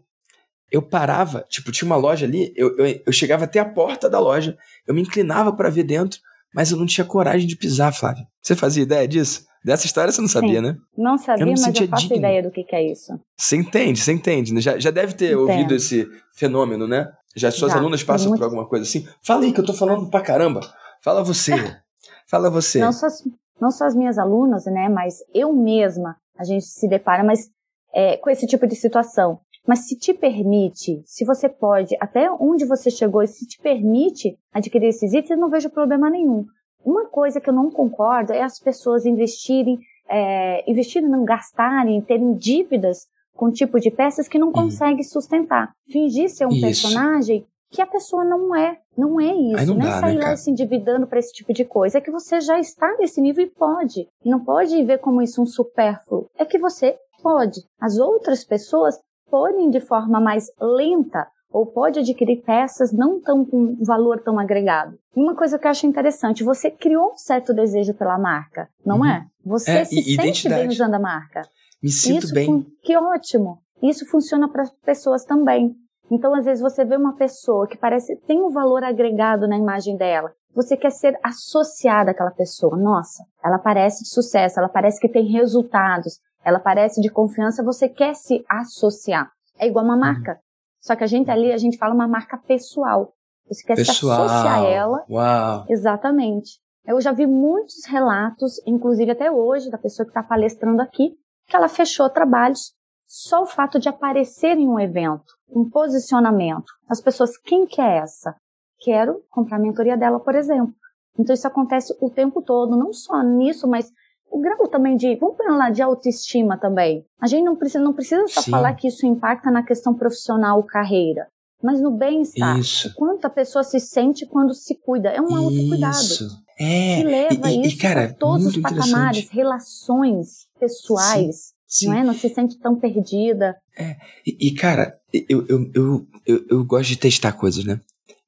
eu parava, tipo, tinha uma loja ali, eu, eu, eu chegava até a porta da loja, eu me inclinava para ver dentro, mas eu não tinha coragem de pisar, Flávio. Você fazia ideia disso? Dessa história você não sabia, Sim. né? Não sabia, eu mas eu faço digno. ideia do que, que, é isso. Você entende, você entende. Né? Já, já deve ter Entendo. ouvido esse fenômeno, né? Já suas já, alunas passam muito... por alguma coisa assim. Fala aí que eu tô falando pra caramba. Fala você. Fala você. Não só, as, não só as minhas alunas, né? Mas eu mesma, a gente se depara mas, é, com esse tipo de situação. Mas se te permite, se você pode, até onde você chegou, e se te permite adquirir esses itens, eu não vejo problema nenhum. Uma coisa que eu não concordo é as pessoas investirem, é, investirem, não gastarem, terem dívidas com tipo de peças que não consegue sustentar. Fingir ser um isso. personagem que a pessoa não é. Não é isso. Não, não é sair né, lá se endividando para esse tipo de coisa. É que você já está nesse nível e pode. Não pode ver como isso um supérfluo. É que você pode. As outras pessoas podem de forma mais lenta ou pode adquirir peças não tão com valor tão agregado. Uma coisa que eu acho interessante, você criou um certo desejo pela marca, não uhum. é? Você é, se sente bem usando a marca. Me sinto Isso bem. Que ótimo. Isso funciona para pessoas também. Então, às vezes, você vê uma pessoa que parece tem um valor agregado na imagem dela. Você quer ser associada àquela pessoa. Nossa, ela parece de sucesso, ela parece que tem resultados, ela parece de confiança, você quer se associar. É igual uma uhum. marca. Só que a gente ali, a gente fala uma marca pessoal. Você quer pessoal. se associar a ela. Uau. Exatamente. Eu já vi muitos relatos, inclusive até hoje, da pessoa que está palestrando aqui, que ela fechou trabalhos só o fato de aparecer em um evento, um posicionamento. As pessoas, quem que é essa? Quero comprar a mentoria dela, por exemplo. Então isso acontece o tempo todo, não só nisso, mas o grau também de, vamos lá, de autoestima também. A gente não precisa, não precisa só Sim. falar que isso impacta na questão profissional, carreira, mas no bem-estar. Isso. Quanto a pessoa se sente quando se cuida. É um autocuidado. Isso. É. Que leva e, isso e, cara, todos os patamares, relações pessoais. Sim. Não é? Não se sente tão perdida. É. E, e cara, eu, eu, eu, eu, eu gosto de testar coisas, né?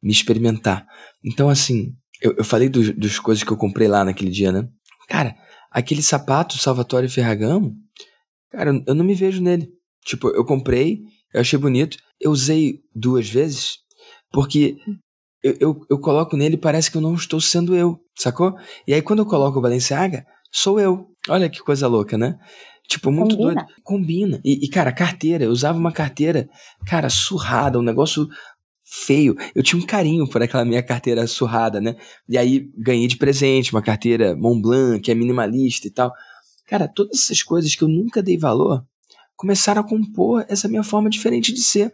Me experimentar. Então, assim, eu, eu falei dos, dos coisas que eu comprei lá naquele dia, né? Cara, aquele sapato Salvatore Ferragamo, cara, eu não me vejo nele. Tipo, eu comprei, eu achei bonito, eu usei duas vezes, porque eu, eu, eu coloco nele e parece que eu não estou sendo eu, sacou? E aí quando eu coloco o Balenciaga, sou eu. Olha que coisa louca, né? Tipo, muito Combina. doido. Combina. E, e, cara, carteira, eu usava uma carteira, cara, surrada, um negócio feio. Eu tinha um carinho por aquela minha carteira surrada, né? E aí ganhei de presente uma carteira Montblanc, que é minimalista e tal. Cara, todas essas coisas que eu nunca dei valor começaram a compor essa minha forma diferente de ser.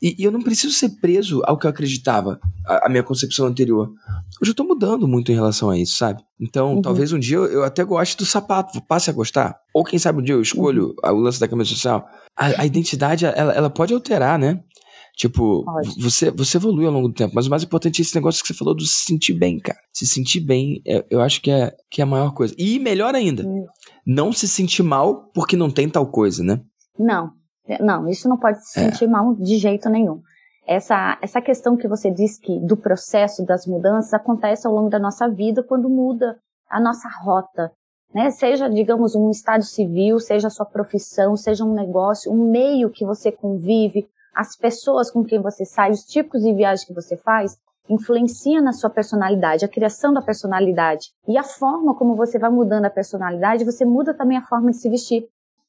E, e eu não preciso ser preso ao que eu acreditava, a, a minha concepção anterior. Hoje eu tô mudando muito em relação a isso, sabe? Então, uhum. talvez um dia eu, eu, até goste do sapato, passe a gostar. Ou quem sabe um dia eu escolho uhum. o lance da camisa social. A, a identidade, ela, ela pode alterar, né? Tipo, você, você evolui ao longo do tempo, mas o mais importante é esse negócio que você falou do se sentir bem, cara. Se sentir bem, é, eu acho que é, que é a maior coisa. E melhor ainda, hum. não se sentir mal porque não tem tal coisa, né? Não, não, isso não pode se é. sentir mal de jeito nenhum. Essa, essa questão que você disse que do processo das mudanças acontece ao longo da nossa vida quando muda a nossa rota, né? Seja, digamos, um estado civil, seja a sua profissão, seja um negócio, um meio que você convive, as pessoas com quem você sai, os tipos de viagem que você faz, influencia na sua personalidade, a criação da personalidade. E a forma como você vai mudando a personalidade, você muda também a forma de se vestir.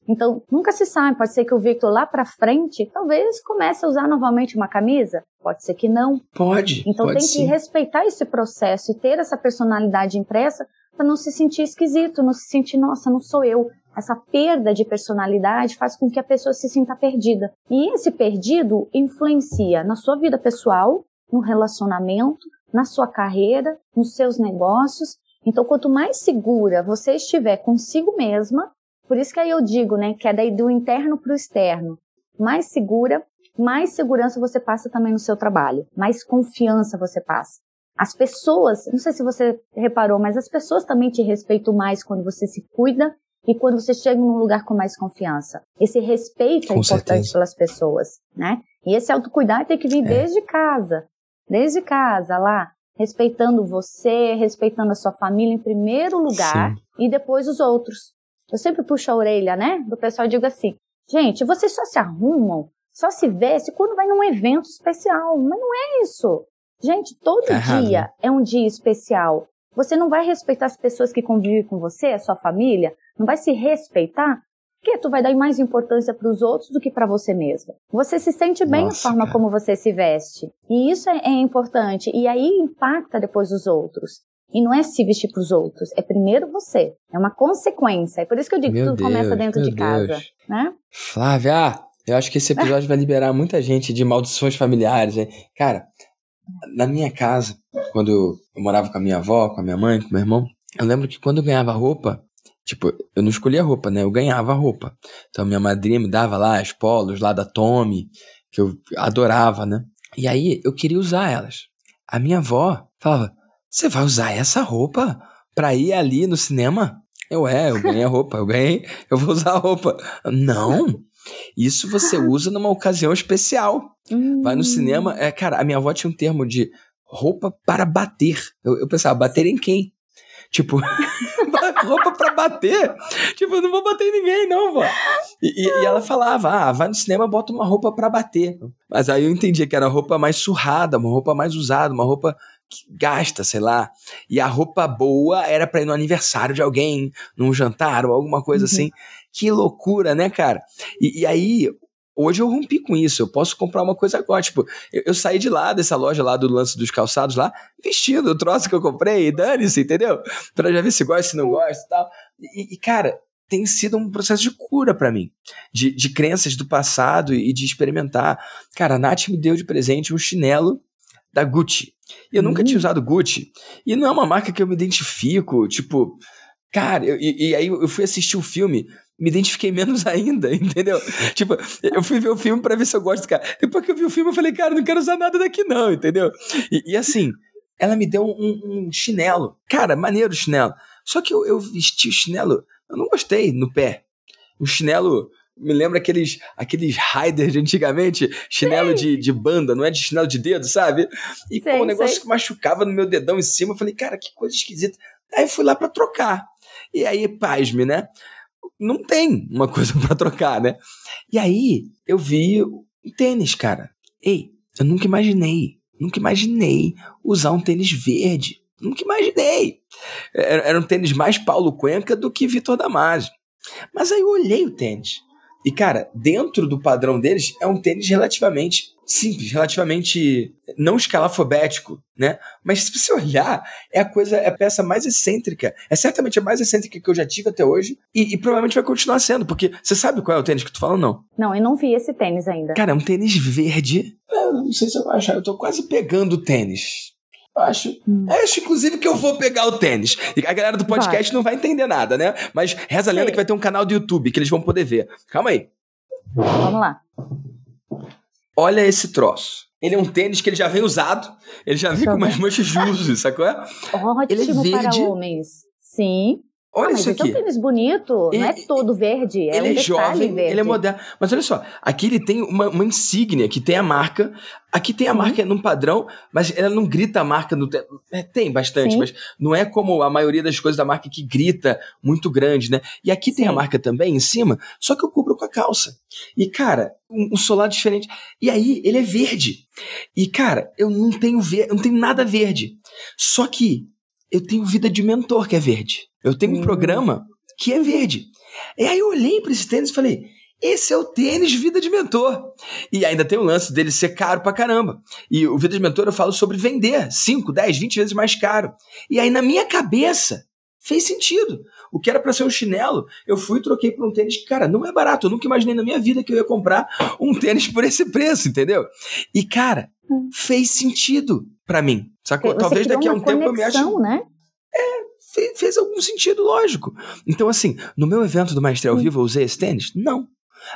Então, nunca se sabe, pode ser que o Victor lá para frente, talvez comece a usar novamente uma camisa, pode ser que não. Pode. Então pode tem sim. que respeitar esse processo e ter essa personalidade impressa para não se sentir esquisito, não se sentir, nossa, não sou eu essa perda de personalidade faz com que a pessoa se sinta perdida. E esse perdido influencia na sua vida pessoal, no relacionamento, na sua carreira, nos seus negócios. Então, quanto mais segura você estiver consigo mesma, por isso que aí eu digo, né, que é daí do interno para o externo, mais segura, mais segurança você passa também no seu trabalho, mais confiança você passa. As pessoas, não sei se você reparou, mas as pessoas também te respeitam mais quando você se cuida e quando você chega num lugar com mais confiança. Esse respeito é com é importante certeza. pelas pessoas, né? E esse autocuidado tem que vir é. desde casa, desde casa lá, respeitando você, respeitando a sua família em primeiro lugar Sim. e depois os outros. Eu sempre puxo a orelha, né, do pessoal e digo assim, gente, vocês só se arrumam, só se vestem quando vai num evento especial, mas não é isso. Gente, todo é dia errado. é um dia especial. Você não vai respeitar as pessoas que convivem com você, a sua família, não vai se respeitar, porque tu vai dar mais importância para os outros do que para você mesmo. Você se sente bem Nossa, a forma cara. como você se veste. E isso é, é, importante. E aí impacta depois os outros. E não é se vestir para os outros, é primeiro você. É uma consequência. É por isso que eu digo que tudo Deus, começa dentro de casa. Né? Flávia, eu acho que esse episódio vai liberar muita gente de maldições familiares. Hein? Cara, na minha casa, quando eu morava com a minha avó, com a minha mãe, com meu irmão, eu lembro que quando eu ganhava roupa, Tipo, eu não escolhia roupa, né? Eu ganhava roupa. Então minha madrinha me dava lá as polos lá da Tommy, que eu adorava, né? E aí eu queria usar elas. A minha avó falava: Você vai usar essa roupa pra ir ali no cinema? Eu, é, eu ganhei a roupa, eu ganhei, eu vou usar a roupa. Não! Isso você usa numa ocasião especial. Vai no cinema. É, cara, a minha avó tinha um termo de roupa para bater. Eu, eu pensava, bater em quem? Tipo, roupa pra bater. Tipo, eu não vou bater em ninguém, não, vó. E, e, ela falava, ah, vai no cinema, bota uma roupa pra bater. Mas aí eu entendia que era roupa mais surrada, uma roupa mais usada, uma roupa que gasta, sei lá. E a roupa boa era pra ir no aniversário de alguém, num jantar ou alguma coisa uhum. assim. Que loucura, né, cara? E, e aí, Hoje eu rompi com isso, eu posso comprar uma coisa agora. Tipo, eu, eu, saí de lá, dessa loja lá do lance dos calçados lá, vestindo o troço que eu comprei, dane-se, entendeu? Pra já ver se gosta, se não gosta e tal. E, e cara, tem sido um processo de cura para mim, de, de crenças do passado e de experimentar. Cara, a Nath me deu de presente um chinelo da Gucci. E eu nunca tinha hum. usado Gucci. E não é uma marca que eu me identifico, tipo. Cara, eu, e, e, aí eu fui assistir o filme, me identifiquei menos ainda, entendeu? tipo, eu fui ver o filme para ver se eu gosto do cara. Depois que eu vi o filme, eu falei, cara, não quero usar nada daqui não, entendeu? E, e assim, ela me deu um, um, chinelo. Cara, maneiro o chinelo. Só que eu, eu vesti o chinelo, eu não gostei no pé. O chinelo me lembra aqueles, aqueles riders de antigamente, chinelo de, de banda, não é de chinelo de dedo, sabe? E sei, pô, o negócio sei. que machucava no meu dedão em cima, eu falei, cara, que coisa esquisita. Aí eu fui lá para trocar. E aí, pasme, né? Não tem uma coisa para trocar, né? E aí eu vi o tênis, cara. Ei, eu nunca imaginei, nunca imaginei usar um tênis verde. Nunca imaginei. Era, era um tênis mais Paulo Cuenca do que Vitor Damasio. Mas aí eu olhei o tênis. E, cara, dentro do padrão deles, é um tênis relativamente simples, relativamente não escalafobético, né? Mas se você olhar, é a coisa, é a peça mais excêntrica. É certamente a mais excêntrica que eu já tive até hoje e, e provavelmente vai continuar sendo, porque você sabe qual é o tênis que tu fala ou não? Não, eu não vi esse tênis ainda. Cara, é um tênis verde. Eu não sei se eu vou achar, eu tô quase pegando o tênis. Acho. Hum. Acho, inclusive, que eu vou pegar o tênis. E a galera do podcast vai. não vai entender nada, né? Mas reza a lenda que vai ter um canal do YouTube que eles vão poder ver. Calma aí. Vamos lá. Olha esse troço. Ele é um tênis que ele já vem usado, ele já vem com umas manchas de uso, sacou? Ótimo ele é verde. para homens. Sim. Olha ah, isso aqui. É um tênis bonito, ele, não é todo verde, é ele um é jovem, verde. ele é moderno. Mas olha só, aqui ele tem uma, uma insígnia que tem a marca. Aqui tem a Sim. marca num padrão, mas ela não grita a marca no é, Tem bastante, Sim. mas não é como a maioria das coisas da marca que grita muito grande, né? E aqui Sim. tem a marca também em cima, só que eu cubro com a calça. E cara, um, um solar diferente. E aí ele é verde. E cara, eu não tenho ver, eu não tenho nada verde. Só que eu tenho vida de mentor que é verde. Eu tenho um uhum. programa que é verde. E aí eu olhei para esse tênis e falei: esse é o tênis Vida de Mentor. E ainda tem o lance dele ser caro pra caramba. E o Vida de Mentor eu falo sobre vender 5, 10, 20 vezes mais caro. E aí na minha cabeça fez sentido. O que era para ser um chinelo, eu fui e troquei por um tênis que, cara, não é barato. Eu nunca imaginei na minha vida que eu ia comprar um tênis por esse preço, entendeu? E, cara, hum. fez sentido para mim. Sacou? Talvez daqui a um tempo eu me ache. Né? É, fez, fez, algum sentido lógico. Então, assim, no meu evento do Maestria ao hum. Vivo eu usei esse tênis? Não.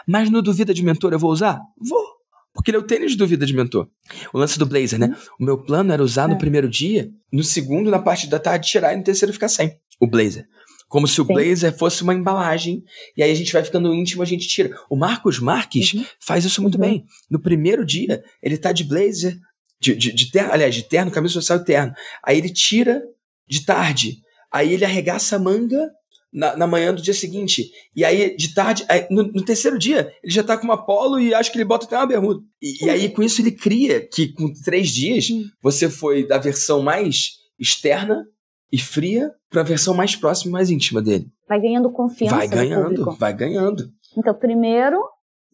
Mas no Duvida de Mentor eu vou usar? Vou. Porque ele é o tênis de Duvida de Mentor. O lance do blazer, né? Hum. O meu plano era usar no é. primeiro dia, no segundo, na parte da tarde, tirar e no terceiro ficar sem o blazer. Como se o Sim. blazer fosse uma embalagem, e aí a gente vai ficando íntimo, a gente tira. O Marcos Marques uhum. faz isso muito uhum. bem. No primeiro dia, ele tá de blazer, de, de, de terno, aliás, de terno, camisa social e terno. Aí ele tira de tarde. Aí ele arregaça a manga na, na manhã do dia seguinte. E aí, de tarde, aí, no, no, terceiro dia, ele já tá com uma polo e acho que ele bota até uma bermuda. E, e aí, com isso, ele cria que com três dias, você foi da versão mais externa e fria para a versão mais próxima e mais íntima dele. Vai ganhando confiança. Vai ganhando, vai ganhando. Então, primeiro,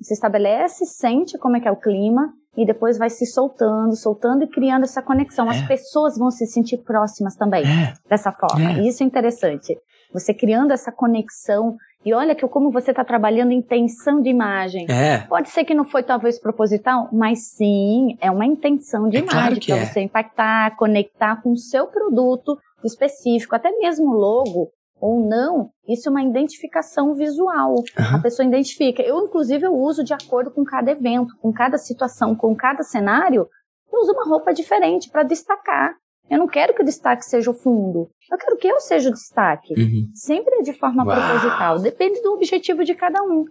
se estabelece, sente como é que é o clima, e depois vai se soltando, soltando e criando essa conexão. É. As pessoas vão se sentir próximas também é. dessa forma. É. Isso é interessante. Você criando essa conexão. E olha que como você está trabalhando intenção de imagem. É. Pode ser que não foi talvez proposital, mas sim, é uma intenção de é imagem claro para é. você impactar, conectar com o seu produto específico, até mesmo logo ou não, isso é uma identificação visual. Uhum. A pessoa identifica. Eu, inclusive, eu uso de acordo com cada evento, com cada situação, com cada cenário, eu uso uma roupa diferente para destacar. Eu não quero que o destaque seja o fundo. Eu quero que eu seja o destaque. Uhum. Sempre de forma Uau. proposital. Depende do objetivo de cada um.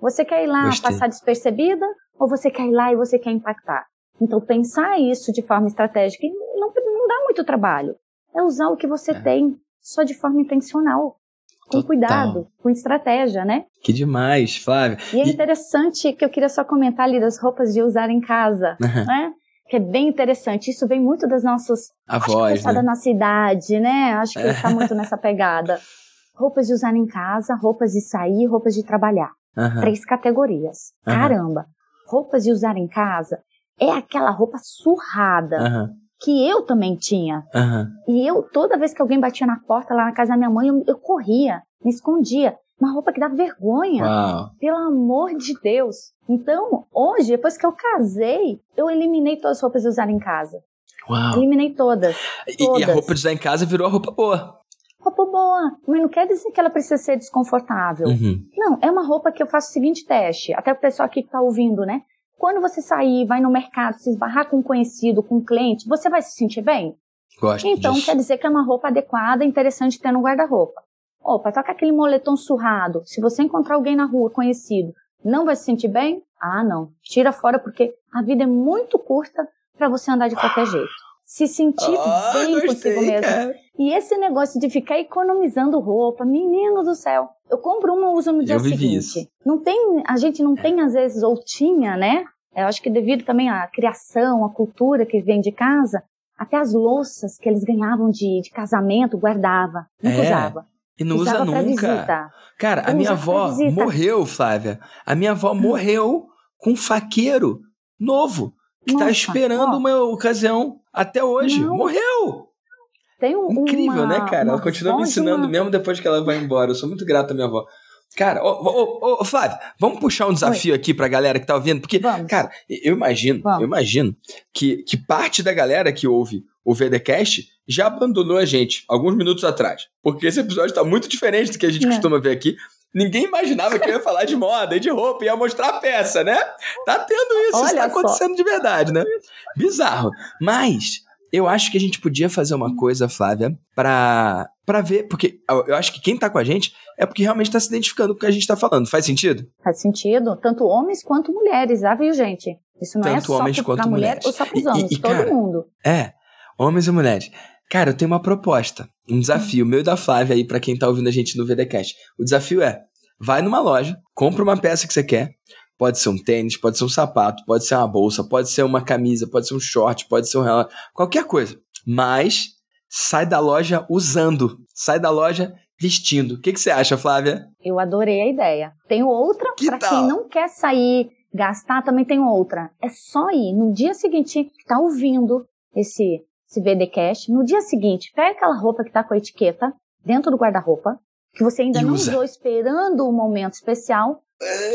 Você quer ir lá Gostei. passar despercebida ou você quer ir lá e você quer impactar? Então, pensar isso de forma estratégica não, não dá muito trabalho. É usar o que você é. tem só de forma intencional. Com Total. cuidado, com estratégia, né? Que demais, Flávia. E é interessante que eu queria só comentar ali das roupas de usar em casa, né? Que é bem interessante. Isso vem muito das nossas. Avós, acho que né? da nossa idade, né? Acho que está muito nessa pegada. Roupas de usar em casa, roupas de sair, roupas de trabalhar. Três categorias. Caramba! roupas de usar em casa é aquela roupa surrada. Aham. Que eu também tinha. Aham. E eu, toda vez que alguém batia na porta lá na casa da minha mãe, eu, eu corria, me escondia. Uma roupa que dava vergonha. Uau. Pelo amor de Deus. Então, hoje, depois que eu casei, eu eliminei todas as roupas de usar em casa. Uau. Eliminei todas. E, e a todas. roupa de usar em casa virou a roupa boa. Roupa boa. Mas não quer dizer que ela precisa ser desconfortável. Uhum. Não, é uma roupa que eu faço o seguinte teste. Até o pessoal aqui que tá ouvindo, né? Quando você sair, vai no mercado, se esbarrar com um conhecido, com um cliente, você vai se sentir bem? Gosto Então disso. quer dizer que é uma roupa adequada, interessante ter no guarda-roupa. Opa, toca aquele moletom surrado. Se você encontrar alguém na rua conhecido, não vai se sentir bem? Ah, não. Tira fora porque a vida é muito curta para você andar de qualquer jeito. Se sentir Ah, bem consigo mesmo. cara. E esse negócio de ficar economizando roupa, menino do céu. Eu compro uma e uso no dia Eu vivi seguinte. isso. Não tem, a gente não tem às vezes ou tinha, né? Eu acho que devido também à criação, à cultura que vem de casa, até as louças que eles ganhavam de, de casamento guardava, nunca É, usava. E não usava usa nunca. Cara, a minha avó morreu, Flávia. A minha avó morreu com um faqueiro novo que tá Nossa, esperando ó. uma ocasião até hoje. Não. Morreu! Tem um, Incrível, uma, né, cara? Ela continua me ensinando uma- mesmo depois que ela vai embora. Eu sou muito grato à minha avó. Cara, ô, ô, ô, Flávia, vamos puxar um desafio aqui pra galera que tá ouvindo? Porque, Vamos. cara, eu imagino, Vamos. eu imagino que, que parte da galera que ouve o VDCast já abandonou a gente alguns minutos atrás. Porque esse episódio tá muito diferente do que a gente É. costuma ver aqui. Ninguém imaginava que eu ia falar de moda e de roupa, ia mostrar a peça, né? Tá tendo isso, isso Olha tá só. acontecendo de verdade, né? Bizarro. Mas eu acho que a gente podia fazer uma coisa, Flávia, pra, pra ver, porque eu acho que quem tá com a gente é porque realmente tá se identificando com o que a gente tá falando. Faz sentido? Faz sentido, tanto homens quanto mulheres, ah, viu, gente? Isso não é Tanto só homens quanto pra mulher mulheres. ou só pros E- e- homens, e, todo cara, mundo. É, homens e mulheres. Cara, eu tenho uma proposta, um desafio meu e da Flávia aí pra quem tá ouvindo a gente no VDcast. O desafio é: vai numa loja, compra uma peça que você quer. Pode ser um tênis, pode ser um sapato, pode ser uma bolsa, pode ser uma camisa, pode ser um short, pode ser um relógio, qualquer coisa. Mas sai da loja usando, sai da loja vestindo. O que, que você acha, Flávia? Eu adorei a ideia. Tenho outra Que para quem não quer sair, gastar, também tem outra. É só ir no dia seguinte que tá ouvindo esse esse VDcast, no dia seguinte, pega aquela roupa que tá com a etiqueta dentro do guarda-roupa, que você ainda E não usa. usou esperando o momento especial,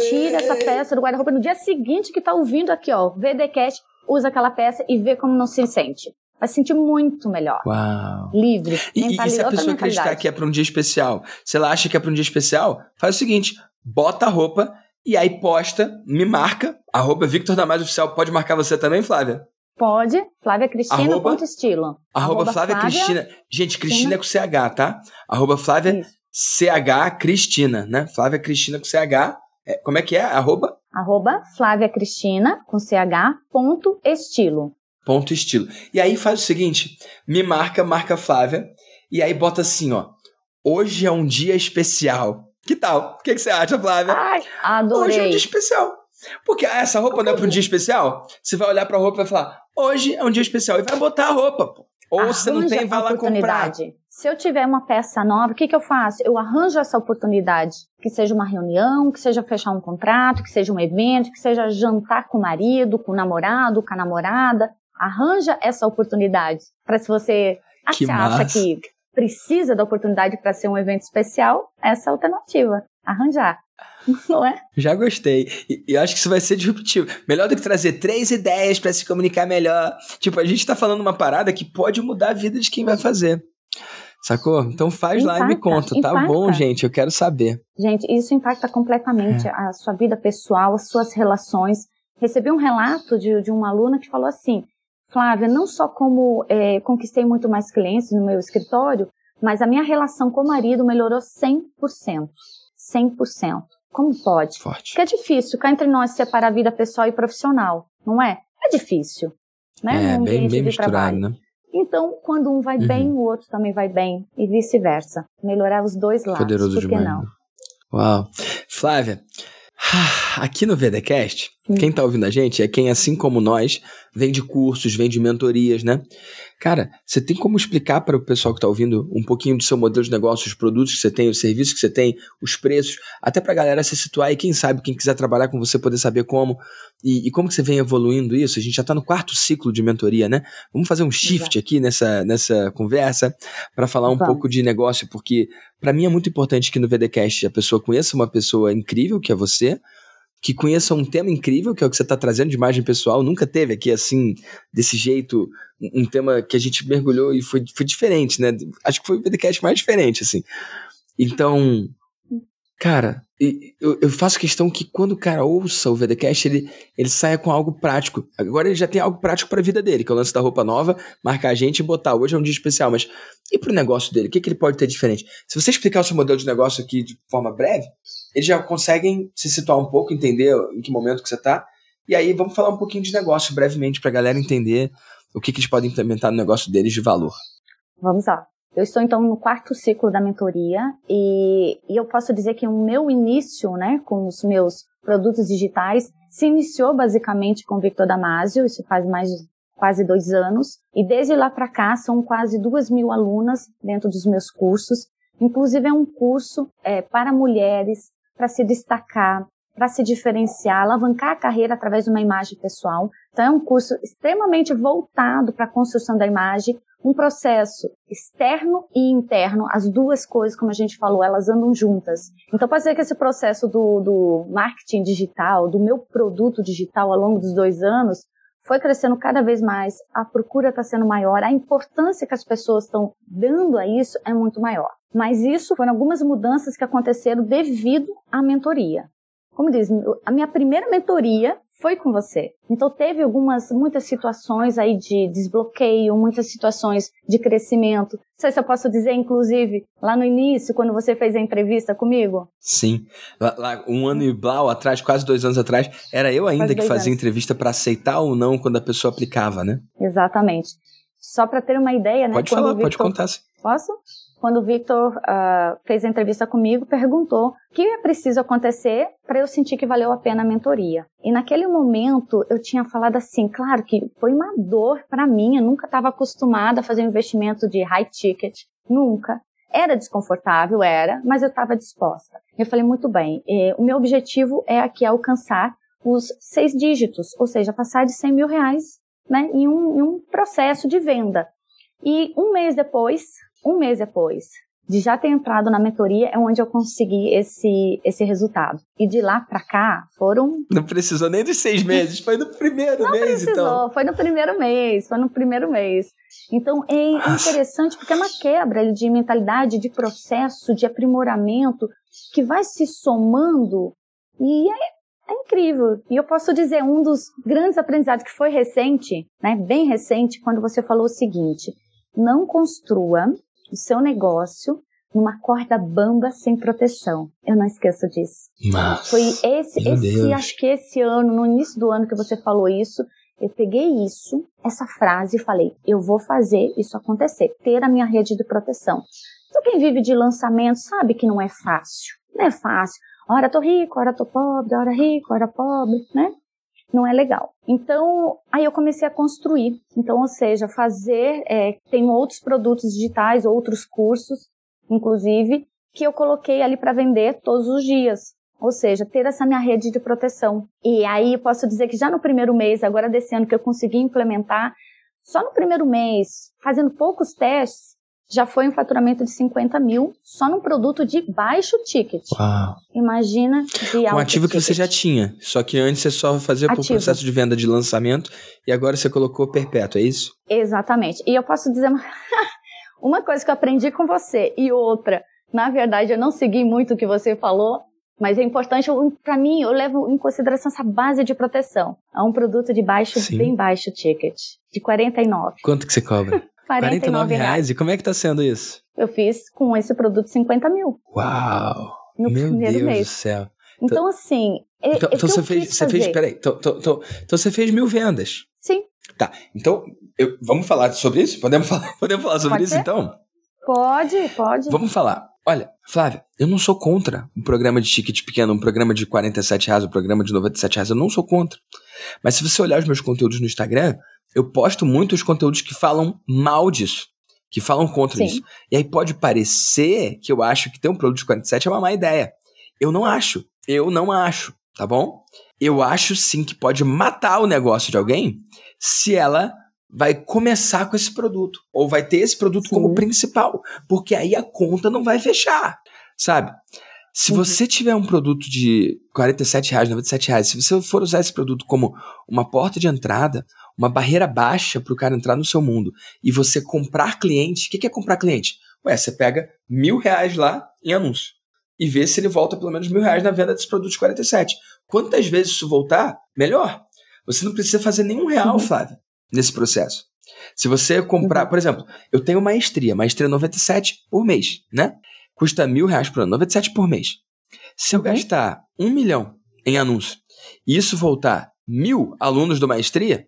tira essa peça do guarda-roupa no dia seguinte que tá ouvindo aqui, ó, VDcast, usa aquela peça e vê como não se sente. Vai se sentir muito melhor. Uau! Livre. E, e- se a pessoa acreditar que é pra um dia especial, se ela acha que é pra um dia especial, faz o seguinte: bota a roupa e aí posta, me marca, arroba Victor Damasio Oficial. Pode marcar você também, Flávia? Pode, Flávia Cristina, Arroba- ponto estilo. Arroba, Flávia, Cristina. Gente, Cristina é com CH, tá? Arroba Flávia Isso. CH Cristina, né? Flávia Cristina com CH. É, como é que é? Arroba Arroba Flávia Cristina, com CH, ponto estilo. ponto estilo. E aí faz o seguinte: me marca, marca a Flávia, e aí bota assim, ó. Hoje é um dia especial. Que tal? O que, que você acha, Flávia? Ai, Hoje é um adorei. dia especial. Porque essa roupa não é para um dia especial? Você vai olhar pra roupa e vai falar: hoje é um dia especial. E vai botar a roupa, pô. Ou se não Arranja tem, vai a lá comprar. Se eu tiver uma peça nova, o que, que eu faço? Eu arranjo essa oportunidade. Que seja uma reunião, que seja fechar um contrato, que seja um evento, que seja jantar com o marido, com o namorado, com a namorada. Arranja essa oportunidade. Para se você Que acha massa. que precisa da oportunidade para ser um evento especial, essa é a alternativa. Arranjar. Não é? Já gostei. E, eu acho que isso vai ser disruptivo. Melhor do que trazer três ideias pra se comunicar melhor. Tipo, a gente tá falando uma parada que pode mudar a vida de quem vai fazer. Sacou? Então faz lá e me Impacta, conta. Tá impacta. bom, gente? Eu quero saber. Gente, isso impacta completamente É. a sua vida pessoal, as suas relações. Recebi um relato de, de uma aluna que falou assim: Flávia, não só como é, conquistei muito mais clientes no meu escritório, mas a minha relação com o marido melhorou 100%. 100%. Como pode? Forte. Porque é difícil cá entre nós separar a vida pessoal e profissional, não é? É difícil. Né? É, no bem, bem misturado, trabalho. né? Então, quando um vai Uhum. bem, o outro também vai bem, e vice-versa. Melhorar os dois lados. Poderoso por que demais. não? né? Uau. Flávia, aqui no VDCast, Hum. quem tá ouvindo a gente é quem, assim como nós, vem de cursos, vem de mentorias, né? Cara, você tem como explicar para o pessoal que está ouvindo um pouquinho do seu modelo de negócio, os produtos que você tem, os serviços que você tem, os preços, até para a galera se situar e quem sabe, quem quiser trabalhar com você poder saber como e, e como que você vem evoluindo isso. A gente já está no quarto ciclo de mentoria, né? Vamos fazer um shift Exato. aqui nessa, nessa conversa para falar um Vamos. pouco de negócio, porque para mim é muito importante que no VDcast a pessoa conheça uma pessoa incrível que é você, que conheça um tema incrível, que é o que você está trazendo de imagem pessoal. Nunca teve aqui, assim, desse jeito, um tema que a gente mergulhou e foi, foi diferente, né? Acho que foi o podcast mais diferente, assim. Então, cara, eu, eu faço questão que quando o cara ouça o VDcast, ele, ele saia com algo prático. Agora ele já tem algo prático para a vida dele, que é o lance da roupa nova, marcar a gente e botar. Hoje é um dia especial, mas e para o negócio dele? O que, que ele pode ter diferente? Se você explicar o seu modelo de negócio aqui de forma breve, eles já conseguem se situar um pouco, entender em que momento que você está. E aí vamos falar um pouquinho de negócio brevemente para a galera entender o que, que eles podem implementar no negócio deles de valor. Vamos lá. Eu estou então no quarto ciclo da mentoria e, e eu posso dizer que o meu início, né, com os meus produtos digitais se iniciou basicamente com o Victor Damasio, isso faz mais de quase dois anos, e desde lá para cá são quase duas mil alunas dentro dos meus cursos. Inclusive é um curso é, para mulheres para se destacar, para se diferenciar, alavancar a carreira através de uma imagem pessoal. Então, é um curso extremamente voltado para a construção da imagem, um processo externo e interno, as duas coisas, como a gente falou, elas andam juntas. Então, pode ser que esse processo do, do marketing digital, do meu produto digital ao longo dos dois anos, foi crescendo cada vez mais, a procura está sendo maior, a importância que as pessoas estão dando a isso é muito maior. Mas isso foram algumas mudanças que aconteceram devido à mentoria. Como diz, a minha primeira mentoria foi com você. Então teve algumas, muitas situações aí de desbloqueio, muitas situações de crescimento. Não sei se eu posso dizer, inclusive, lá no início, quando você fez a entrevista comigo. Sim. Lá, lá um ano e blau atrás, quase dois anos atrás, era eu ainda que fazia anos. entrevista para aceitar ou não quando a pessoa aplicava, né? Exatamente. Só para ter uma ideia, né? Pode falar, Victor... pode contar. Sim. Posso? Quando o Victor uh, fez a entrevista comigo, perguntou o que é preciso acontecer para eu sentir que valeu a pena a mentoria. E naquele momento eu tinha falado assim, claro que foi uma dor para mim, eu nunca estava acostumada a fazer um investimento de high ticket, nunca. Era desconfortável, era, mas eu estava disposta. Eu falei, muito bem, eh, o meu objetivo é aqui alcançar os seis dígitos, ou seja, passar de 100 mil reais né, em, um, em um processo de venda. E um mês depois, um mês depois de já ter entrado na mentoria é onde eu consegui esse, esse resultado. E de lá para cá foram. Não precisou nem de seis meses, foi no primeiro Não mês, precisou, então. Foi no primeiro mês, foi no primeiro mês. Então é interessante porque é uma quebra de mentalidade, de processo, de aprimoramento que vai se somando e é, é incrível. E eu posso dizer, um dos grandes aprendizados que foi recente, né, bem recente, quando você falou o seguinte: não construa o seu negócio numa corda bamba sem proteção. Eu não esqueço disso. Mas, Foi esse, esse acho que esse ano, no início do ano que você falou isso, eu peguei isso, essa frase e falei, eu vou fazer isso acontecer, ter a minha rede de proteção. Então quem vive de lançamento sabe que não é fácil. Não é fácil. Ora tô rico, ora tô pobre, ora rico, ora pobre, né? Não é legal. Então, aí eu comecei a construir. Então, ou seja, fazer, é, tem outros produtos digitais, outros cursos, inclusive, que eu coloquei ali para vender todos os dias. Ou seja, ter essa minha rede de proteção. E aí posso dizer que já no primeiro mês, agora desse ano que eu consegui implementar, só no primeiro mês, fazendo poucos testes, já foi um faturamento de 50 mil só num produto de baixo ticket. Uau. Imagina de alto Um ativo ticket. que você já tinha, só que antes você só fazia o processo de venda de lançamento e agora você colocou perpétuo, é isso? Exatamente. E eu posso dizer uma, uma coisa que eu aprendi com você e outra, na verdade eu não segui muito o que você falou, mas é importante, para mim, eu levo em consideração essa base de proteção. É um produto de baixo, Sim. bem baixo ticket, de 49. Quanto que você cobra? 49 reais. E como é que tá sendo isso? Eu fiz com esse produto 50 mil. Uau! No Meu Deus mês. do céu. Então, então assim. Então, então você fez. Você fez. Peraí. Então, então, então, então você fez mil vendas. Sim. Tá. Então, eu, vamos falar sobre isso? Podemos falar, podemos falar sobre pode isso ser? então? Pode, pode. Vamos falar. Olha, Flávia, eu não sou contra um programa de ticket pequeno, um programa de 47 reais, um programa de 97 reais. Eu não sou contra. Mas se você olhar os meus conteúdos no Instagram, eu posto muitos conteúdos que falam mal disso, que falam contra Sim. isso. E aí pode parecer que eu acho que ter um produto de 47 é uma má ideia. Eu não acho. Eu não acho, tá bom? Eu acho sim que pode matar o negócio de alguém se ela vai começar com esse produto. Ou vai ter esse produto sim. como principal. Porque aí a conta não vai fechar, sabe? Se uhum. você tiver um produto de R$ 47,00, R$ 97,00, se você for usar esse produto como uma porta de entrada, uma barreira baixa para o cara entrar no seu mundo, e você comprar cliente, o que, é comprar cliente? Ué, você pega mil reais lá em anúncio e vê se ele volta pelo menos mil reais na venda desse produto de 47. Quantas vezes isso voltar, melhor. Você não precisa fazer nenhum real, uhum. Flávia, nesse processo. Se você comprar, uhum. por exemplo, eu tenho maestria, maestria 97 por mês, né? custa mil reais por ano, 97 por mês. Se eu uhum. gastar um milhão em anúncio e isso voltar mil alunos do maestria,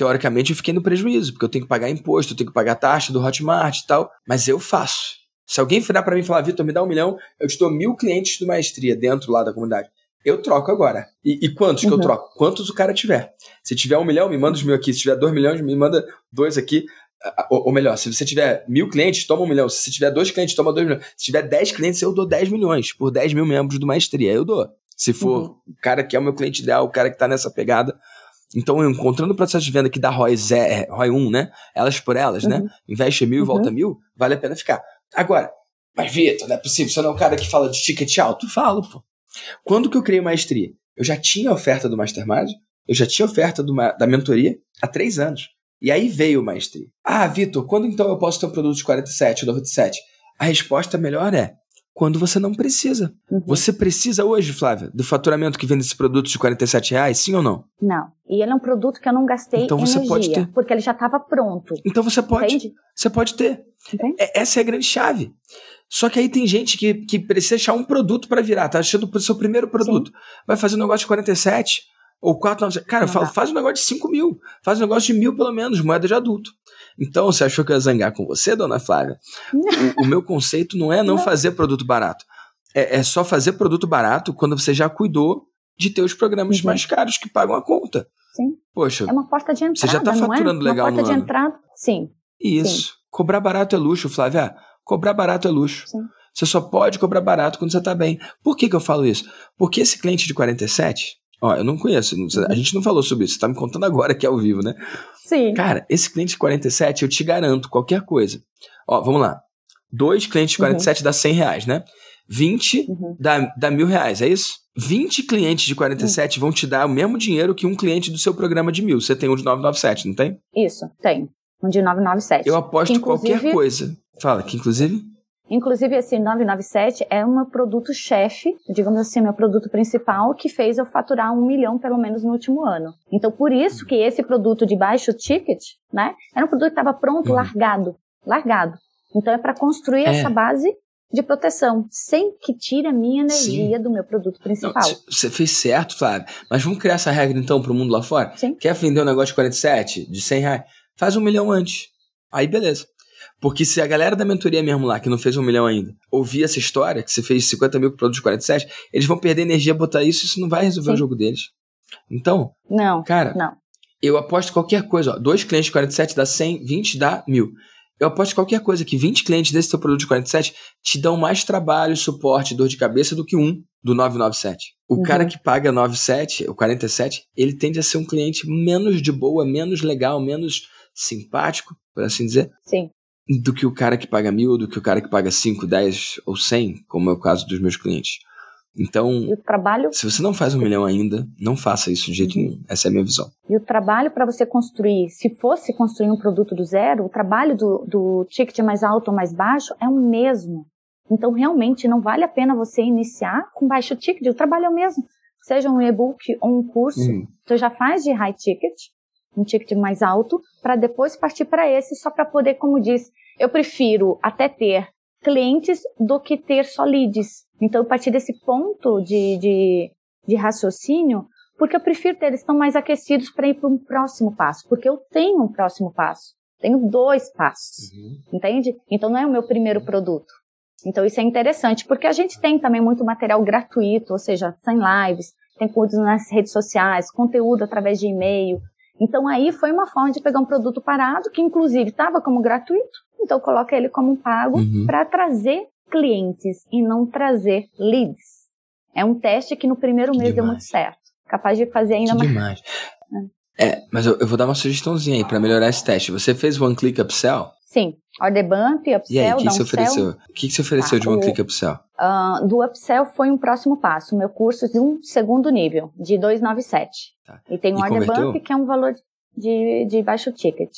teoricamente eu fiquei no prejuízo, porque eu tenho que pagar imposto, eu tenho que pagar taxa do Hotmart e tal, mas eu faço. Se alguém virar para mim e falar, Vitor, me dá um milhão, eu te dou mil clientes do maestria dentro lá da comunidade. Eu troco agora. E, e quantos uhum. que eu uhum. troco? Quantos o cara tiver. Se tiver um milhão, me manda os mil aqui. Se tiver dois milhões, me manda dois aqui. Ou, ou, melhor, se você tiver mil clientes, toma um milhão. Se você tiver dois clientes, toma dois milhões. Se tiver dez clientes, eu dou dez milhões por dez mil membros do Maestria. Eu dou. Se for uhum. o cara que é o meu cliente ideal, o cara que tá nessa pegada. Então, encontrando o processo de venda que dá ROI, zé, ROI 1, né? Elas por elas, né? uhum. né? Investe mil, uhum. volta mil, vale a pena ficar. Agora, mas Vitor, não é possível. Você não é um cara que fala de ticket alto? Falo, pô. Quando que eu criei Maestria? Eu já tinha oferta do Mastermind, eu já tinha oferta da mentoria há três anos. E aí veio o maestria. Ah, Vitor, quando então eu posso ter um produto de 47 ou 97? A resposta melhor é quando você não precisa. Uhum. Você precisa hoje, Flávia, do faturamento que vem desse produto de 47 reais, sim ou não? Não. E ele é um produto que eu não gastei então você energia, pode ter. porque ele já estava pronto. Então você pode. Entende? Você pode ter. É, essa é a grande chave. Só que aí tem gente que, que precisa achar um produto para virar, tá achando o seu primeiro produto. Sim. Vai fazer um negócio de 47, ou 4, Cara, falo, faz um negócio de 5 mil. Faz um negócio de mil, pelo menos, moeda de adulto. Então, você achou que eu ia zangar com você, dona Flávia? o, o, meu conceito não é não, não. fazer produto barato. É, é, só fazer produto barato quando você já cuidou de ter os programas uhum. mais caros que pagam a conta. Sim. Poxa. É uma porta de entrada. Você já está faturando é? legal uma porta de ano. entrada, sim. Isso. Sim. Cobrar barato é luxo, Flávia. Cobrar barato é luxo. Sim. Você só pode cobrar barato quando você está bem. Por que, que eu falo isso? Porque esse cliente de 47, Ó, eu não conheço. A gente não falou sobre isso. Você tá me contando agora que é ao vivo, né? Sim. Cara, esse cliente de 47, eu te garanto qualquer coisa. Ó, vamos lá. Dois clientes de 47 uhum. dá 100 reais, né? 20 uhum. dá, dá mil reais, é isso? 20 clientes de 47 uhum. vão te dar o mesmo dinheiro que um cliente do seu programa de mil. Você tem um de 997, não tem? Isso, tem. Um de 997. Eu aposto qualquer coisa. Fala, que inclusive. Inclusive, esse 997 é um produto chefe, digamos assim, meu produto principal, que fez eu faturar um milhão pelo menos no último ano. Então, por isso que esse produto de baixo ticket, né, era um produto que estava pronto, uhum. largado, largado. Então, é para construir é. essa base de proteção, sem que tire a minha energia Sim. do meu produto principal. Você fez certo, Flávio. Mas vamos criar essa regra então para o mundo lá fora? Sim. Quer vender um negócio de 47, de 100 reais? Faz um milhão antes. Aí beleza. Porque se a galera da mentoria mesmo lá, que não fez um milhão ainda, ouvir essa história, que você fez 50 mil produtos de 47, eles vão perder energia botar isso, isso não vai resolver Sim. o jogo deles. Então, não, cara, não. eu aposto qualquer coisa, ó, dois clientes de 47 dá 100, 20 dá mil. Eu aposto qualquer coisa que 20 clientes desse teu produto de 47 te dão mais trabalho, suporte, dor de cabeça do que um do 997. O uhum. cara que paga 97, o 47, ele tende a ser um cliente menos de boa, menos legal, menos simpático, por assim dizer. Sim do que o cara que paga mil, do que o cara que paga 5, 10 ou 100, como é o caso dos meus clientes. Então, se você não faz um milhão ainda, não faça isso de jeito nenhum. Essa é a minha visão. E o trabalho para você construir, se fosse construir um produto do zero, o trabalho do, do ticket mais alto ou mais baixo é o mesmo. Então, realmente, não vale a pena você iniciar com baixo ticket, o trabalho é o mesmo. Seja um e-book ou um curso, uhum. você já faz de high ticket, um ticket mais alto, para depois partir para esse, só para poder, como diz, eu prefiro até ter clientes do que ter só leads. Então, a partir desse ponto de, de, de raciocínio, porque eu prefiro ter, eles estão mais aquecidos para ir para um próximo passo, porque eu tenho um próximo passo, tenho dois passos, uhum. entende? Então, não é o meu primeiro produto. Então, isso é interessante, porque a gente tem também muito material gratuito, ou seja, tem lives, tem conteúdo nas redes sociais, conteúdo através de e-mail, Então aí foi uma forma de pegar um produto parado, que inclusive estava como gratuito, então coloca ele como pago uhum. para trazer clientes e não trazer leads. É um teste que no primeiro mês demais. deu muito certo. Capaz de fazer ainda que mais. Demais. É, mas eu, eu, vou dar uma sugestãozinha aí para melhorar esse teste. Você fez One Click Upsell? Sim. Order Bump, Upsell, E aí, o que, que você ofereceu? O que, que você ofereceu tá, de One o, Click Upsell? Uh, do Upsell foi um próximo passo. Meu curso de um segundo nível, de 297. Tá. E tem um e Order converteu? Bump, que é um valor de, de baixo ticket.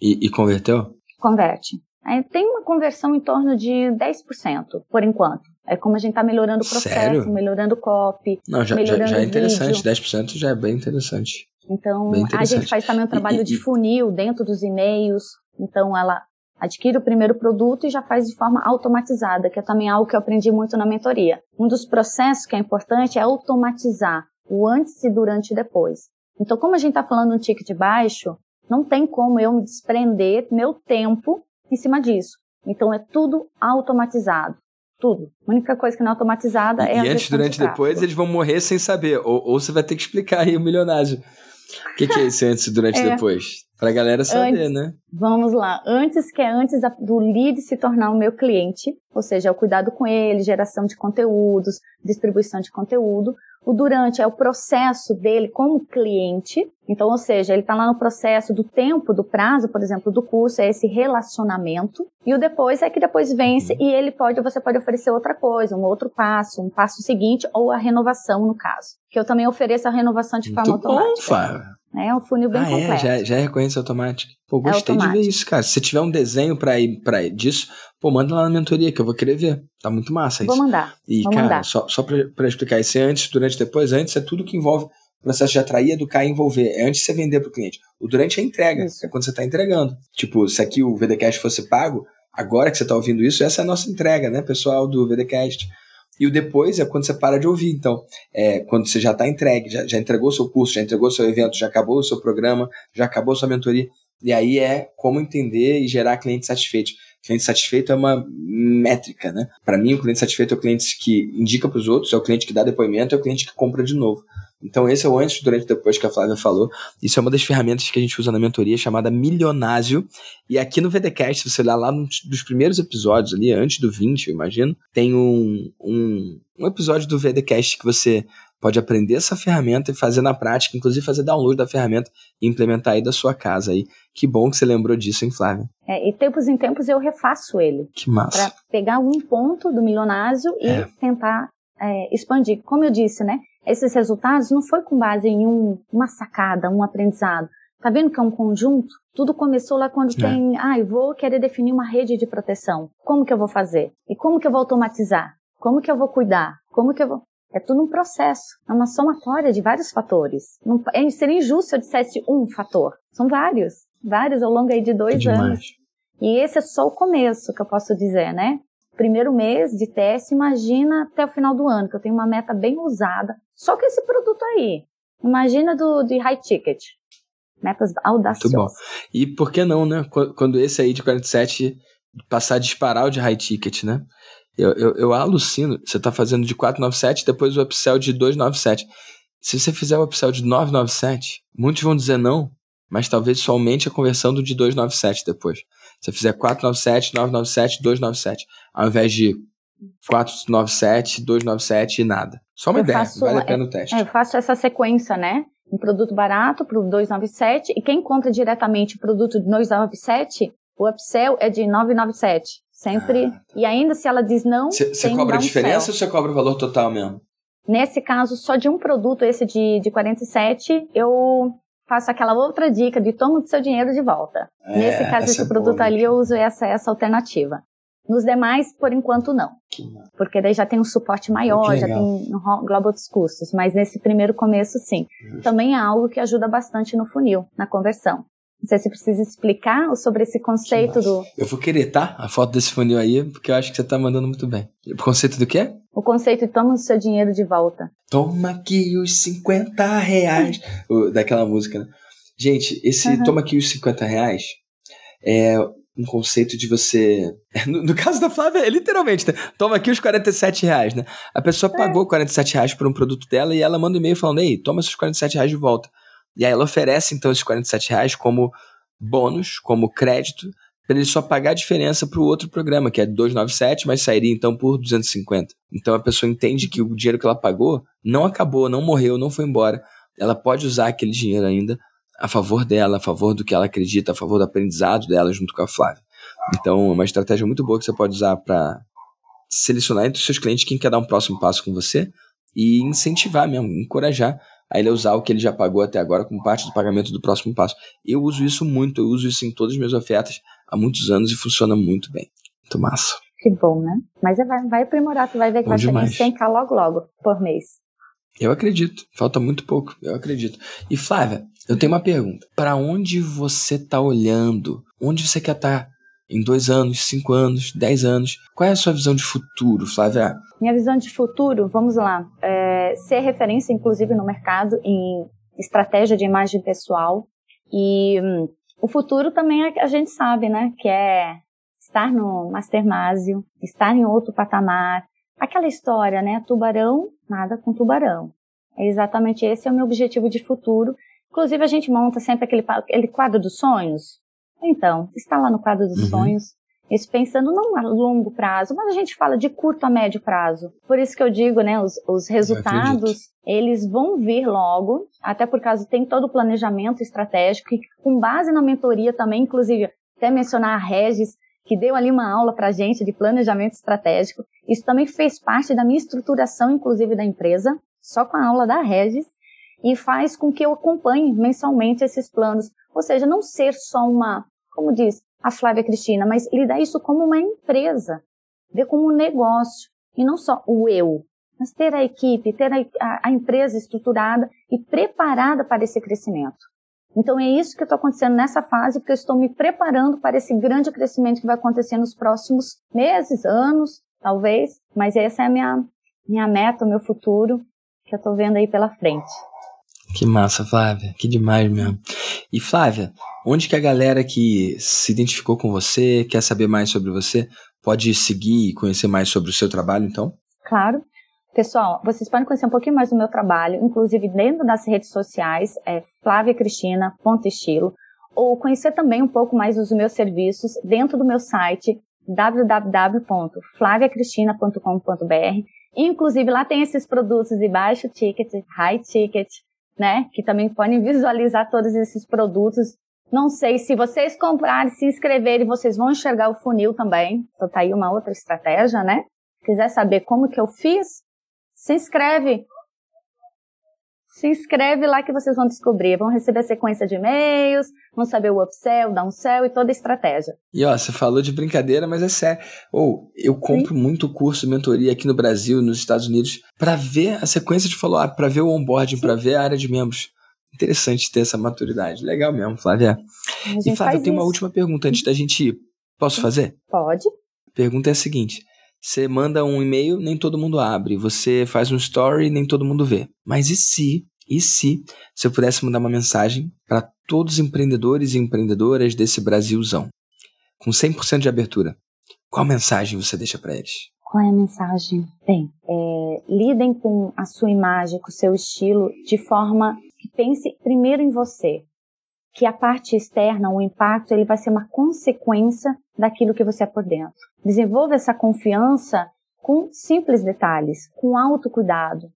E, e converteu? Converte. Aí tem uma conversão em torno de 10%, por enquanto. É como a gente está melhorando o processo, Sério? melhorando o copy. Não, já, já, já é interessante, vídeo. 10% já é bem interessante. Então, bem interessante. a gente faz também um trabalho e, de funil dentro dos e-mails. Então, ela adquire o primeiro produto e já faz de forma automatizada, que é também algo que eu aprendi muito na mentoria. Um dos processos que é importante é automatizar o antes e durante e depois. Então, como a gente está falando um ticket baixo, não tem como eu me desprender meu tempo em cima disso. Então, é tudo automatizado tudo. A única coisa que não é automatizada é e a E antes, durante e depois, eles vão morrer sem saber. Ou, ou você vai ter que explicar aí o milionário. O que, que, é esse antes, durante e é. depois? Pra galera saber, antes, né? Vamos lá. Antes, que é antes do lead se tornar o meu cliente, ou seja, é o cuidado com ele, geração de conteúdos, distribuição de conteúdo. O durante é o processo dele como cliente. Então, ou seja, ele está lá no processo do tempo, do prazo, por exemplo, do curso, é esse relacionamento. E o depois é que depois vence e ele pode, você pode oferecer outra coisa, um outro passo, um passo seguinte ou a renovação, no caso. Que eu também ofereço a renovação de forma Muito automática. Bom, Fábio. É um funil bem ah, completo. É, já, já é reconhecimento automático. Pô, é gostei é de ver isso, cara. Se você tiver um desenho pra ir pra disso, pô, manda lá na mentoria que eu vou querer ver. Tá muito massa isso. Vou mandar. E, vou cara, mandar. só, só pra, pra explicar, esse antes, durante depois, antes é tudo que envolve o processo de atrair, educar e envolver. É antes de você vender pro cliente. O durante é a entrega. Isso. É quando você tá entregando. Tipo, se aqui o VDCast fosse pago, agora que você tá ouvindo isso, essa é a nossa entrega, né, pessoal do VDCast. E o depois é quando você para de ouvir. Então, é quando você já está entregue, já, já entregou seu curso, já entregou seu evento, já acabou o seu programa, já acabou sua mentoria. E aí é como entender e gerar cliente satisfeito. Cliente satisfeito é uma métrica, né? Para mim, o cliente satisfeito é o cliente que indica para os outros, é o cliente que dá depoimento, é o cliente que compra de novo. Então, esse é o antes, durante e depois que a Flávia falou. Isso é uma das ferramentas que a gente usa na mentoria, chamada Milionásio. E aqui no VDCast, se você olhar lá nos dos primeiros episódios, ali, antes do 20, eu imagino, tem um, um, um episódio do VDCast que você pode aprender essa ferramenta e fazer na prática, inclusive fazer download da ferramenta e implementar aí da sua casa aí. Que bom que você lembrou disso, hein, Flávia? É, e tempos em tempos eu refaço ele. Que massa. Para pegar um ponto do milionásio e é. tentar é, expandir. Como eu disse, né? Esses resultados não foi com base em um, uma sacada, um aprendizado. Tá vendo que é um conjunto? Tudo começou lá quando é. tem, ah, eu vou querer definir uma rede de proteção. Como que eu vou fazer? E como que eu vou automatizar? Como que eu vou cuidar? Como que eu vou... É tudo um processo, é uma somatória de vários fatores. Não, é, seria injusto se eu dissesse um fator. São vários, vários ao longo aí de dois é anos. E esse é só o começo que eu posso dizer, né? Primeiro mês de teste, imagina até o final do ano, que eu tenho uma meta bem ousada. Só que esse produto aí, imagina do de high ticket. Metas audaciosas. Muito bom. E por que não, né? Quando esse aí de 47 passar a disparar o de high ticket, né? Eu, eu, eu alucino. Você está fazendo de 497, depois o upsell de 297. Se você fizer o upsell de 997, muitos vão dizer não, mas talvez somente a conversão do de 297 depois. Se você fizer 497, 997, 297, ao invés de 497, 297 e nada. Só uma eu ideia, faço, vale a pena o teste. É, eu faço essa sequência, né? Um produto barato para o 297 e quem compra diretamente o produto de 297, o upsell é de 997. Sempre. Ah, tá. E ainda se ela diz não. Você cobra a diferença ou você cobra o valor total mesmo? Nesse caso, só de um produto, esse de, de 47, eu faço aquela outra dica de toma o seu dinheiro de volta. É, Nesse caso, esse é produto boa, ali, eu uso essa, essa alternativa. Nos demais, por enquanto, não. Porque daí já tem um suporte maior, já tem engloba outros custos. Mas nesse primeiro começo, sim. Justo. Também é algo que ajuda bastante no funil, na conversão. Não sei se precisa explicar sobre esse conceito do. Eu vou querer, tá? A foto desse funil aí, porque eu acho que você tá mandando muito bem. O conceito do quê? O conceito de toma o seu dinheiro de volta. Toma aqui os 50 reais. daquela música, né? Gente, esse uhum. toma aqui os 50 reais é um conceito de você. No, no, caso da Flávia, é literalmente, né? toma aqui os 47 reais, né? A pessoa é. pagou 47 reais por um produto dela e ela manda um e-mail falando: Ei, toma esses 47 reais de volta. E aí ela oferece, então, esses 47 reais como bônus, como crédito, para ele só pagar a diferença para o outro programa, que é 297, mas sairia então por 250. Então a pessoa entende que o dinheiro que ela pagou não acabou, não morreu, não foi embora. Ela pode usar aquele dinheiro ainda a favor dela, a favor do que ela acredita, a favor do aprendizado dela junto com a Flávia. Então, é uma estratégia muito boa que você pode usar para selecionar entre os seus clientes quem quer dar um próximo passo com você e incentivar mesmo, encorajar a ele usar o que ele já pagou até agora como parte do pagamento do próximo passo. Eu uso isso muito, eu uso isso em todas as minhas ofertas há muitos anos e funciona muito bem. Muito massa. Que bom, né? Mas vai, vai aprimorar, tu vai ver que bom vai demais. chegar em 100k logo logo, por mês. Eu acredito. Falta muito pouco, eu acredito. E Flávia, eu tenho uma pergunta. Para onde você está olhando? Onde você quer estar tá em dois anos, cinco anos, dez anos? Qual é a sua visão de futuro, Flávia? Minha visão de futuro, vamos lá, é ser referência, inclusive, no mercado em estratégia de imagem pessoal. E hum, o futuro também é, a gente sabe, né? Que é estar no Mastermásio, estar em outro patamar. Aquela história, né? Tubarão, nada com tubarão. É exatamente esse é o meu objetivo de futuro. Inclusive, a gente monta sempre aquele, aquele quadro dos sonhos. Então, está lá no quadro dos uhum. sonhos. Isso pensando não a longo prazo, mas a gente fala de curto a médio prazo. Por isso que eu digo, né, os, os resultados, eles vão vir logo, até por causa tem todo o planejamento estratégico, com base na mentoria também, inclusive, até mencionar a Regis, que deu ali uma aula pra gente de planejamento estratégico. Isso também fez parte da minha estruturação, inclusive, da empresa, só com a aula da Regis, e faz com que eu acompanhe mensalmente esses planos. Ou seja, não ser só uma, como diz a Flávia Cristina, mas lidar isso como uma empresa, ver como um negócio, e não só o eu, mas ter a equipe, ter a, a, empresa estruturada e preparada para esse crescimento. Então é isso que está acontecendo nessa fase, porque eu estou me preparando para esse grande crescimento que vai acontecer nos próximos meses, anos, talvez, mas essa é a minha, minha meta, o meu futuro, que eu estou vendo aí pela frente. Que massa, Flávia. Que demais mesmo. E Flávia, onde que a galera que se identificou com você, quer saber mais sobre você, pode seguir e conhecer mais sobre o seu trabalho, então? Claro. Pessoal, vocês podem conhecer um pouquinho mais do meu trabalho, inclusive dentro das redes sociais, é flaviacristina.estilo, ou conhecer também um pouco mais dos meus serviços dentro do meu site www.flaviacristina.com.br. Inclusive lá tem esses produtos de baixo ticket, high ticket, né? Que também podem visualizar todos esses produtos. Não sei se vocês comprarem, se inscreverem, vocês vão enxergar o funil também. Então tá aí uma outra estratégia, né? Quiser saber como que eu fiz, se inscreve. Se inscreve lá que vocês vão descobrir. Vão receber sequência de e-mails, vão saber o upsell, downsell e toda a estratégia. E ó, você falou de brincadeira, mas é sério. Ou eu compro Sim. muito curso, mentoria aqui no Brasil, nos Estados Unidos, para ver a sequência de follow-up, para ver o onboarding, para ver a área de membros. Interessante ter essa maturidade. Legal mesmo, Flávia. E Flávia, tem uma última pergunta antes da gente ir. Posso fazer? Pode. A pergunta é a seguinte: você manda um e-mail, nem todo mundo abre. Você faz um story, nem todo mundo vê. Mas e se, e se você pudesse mandar uma mensagem para todos os empreendedores e empreendedoras desse Brasilzão, com 100% de abertura? Qual mensagem você deixa para eles? Qual é a mensagem? Bem, é, lidem com a sua imagem, com o seu estilo, de forma que pense primeiro em você. Que a parte externa, o impacto, ele vai ser uma consequência daquilo que você é por dentro. Desenvolva essa confiança com simples detalhes, com autocuidado.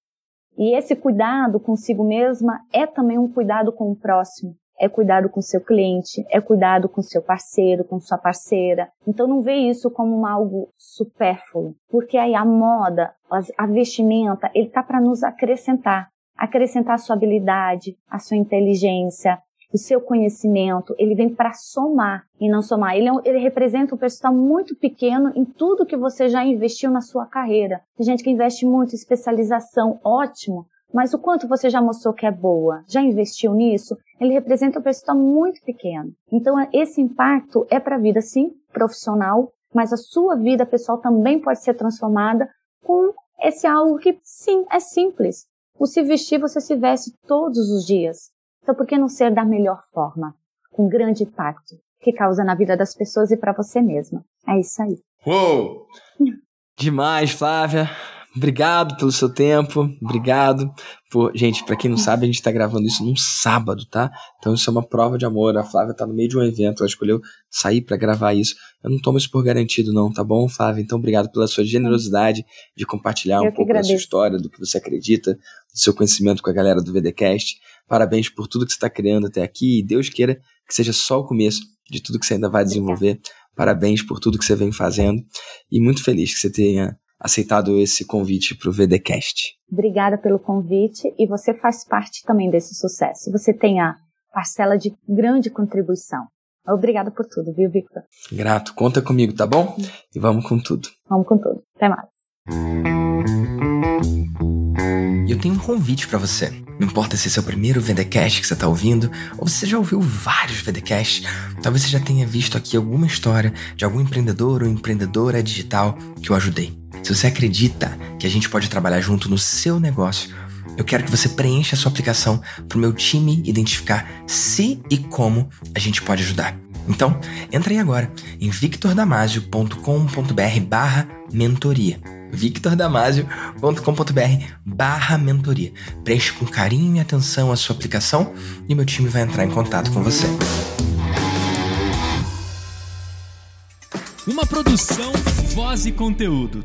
E esse cuidado consigo mesma é também um cuidado com o próximo. É cuidado com seu cliente, é cuidado com seu parceiro, com sua parceira. Então não vê isso como algo supérfluo, porque aí a moda, a vestimenta, ele tá para nos acrescentar, acrescentar a sua habilidade, a sua inteligência, o seu conhecimento, ele vem para somar e não somar. Ele, é ele representa um percentual muito pequeno em tudo que você já investiu na sua carreira. Tem gente que investe muito em especialização, ótimo, mas o quanto você já mostrou que é boa, já investiu nisso, ele representa um percentual muito pequeno. Então, esse impacto é para a vida, sim, profissional, mas a sua vida pessoal também pode ser transformada com esse algo que, sim, é simples. O se vestir, você se veste todos os dias. Então, por que não ser da melhor forma, com grande impacto que causa na vida das pessoas e para você mesma? É isso aí. Uou! Demais, Flávia. obrigado pelo seu tempo, obrigado por. Gente, para quem não sabe, a gente tá gravando isso num sábado, tá? Então isso é uma prova de amor. A Flávia tá no meio de um evento, ela escolheu sair para gravar isso. Eu não tomo isso por garantido, não, tá bom, Flávia? Então obrigado pela sua generosidade de compartilhar Eu um pouco agradeço. da sua história, do que você acredita, do seu conhecimento com a galera do VDcast. Parabéns por tudo que você está criando até aqui e Deus queira que seja só o começo de tudo que você ainda vai desenvolver. Parabéns por tudo que você vem fazendo e muito feliz que você tenha aceitado esse convite para o VDcast. Obrigada pelo convite e você faz parte também desse sucesso. Você tem a parcela de grande contribuição. Obrigada por tudo, viu, Victor? Grato. Conta comigo, tá bom? E vamos com tudo. Vamos com tudo. Até mais. Eu tenho um convite para você. Não importa se é o primeiro VDcast que você está ouvindo, ou você já ouviu vários VDcasts, talvez você já tenha visto aqui alguma história de algum empreendedor ou empreendedora digital que eu ajudei. Se você acredita que a gente pode trabalhar junto no seu negócio, eu quero que você preencha a sua aplicação para o meu time identificar se e como a gente pode ajudar. Então, entra aí agora em victordamasio.com.br barra mentoria victordamasio.com.br barra mentoria. Preencha com carinho e atenção a sua aplicação e meu time vai entrar em contato com você. Uma produção, voz e conteúdo.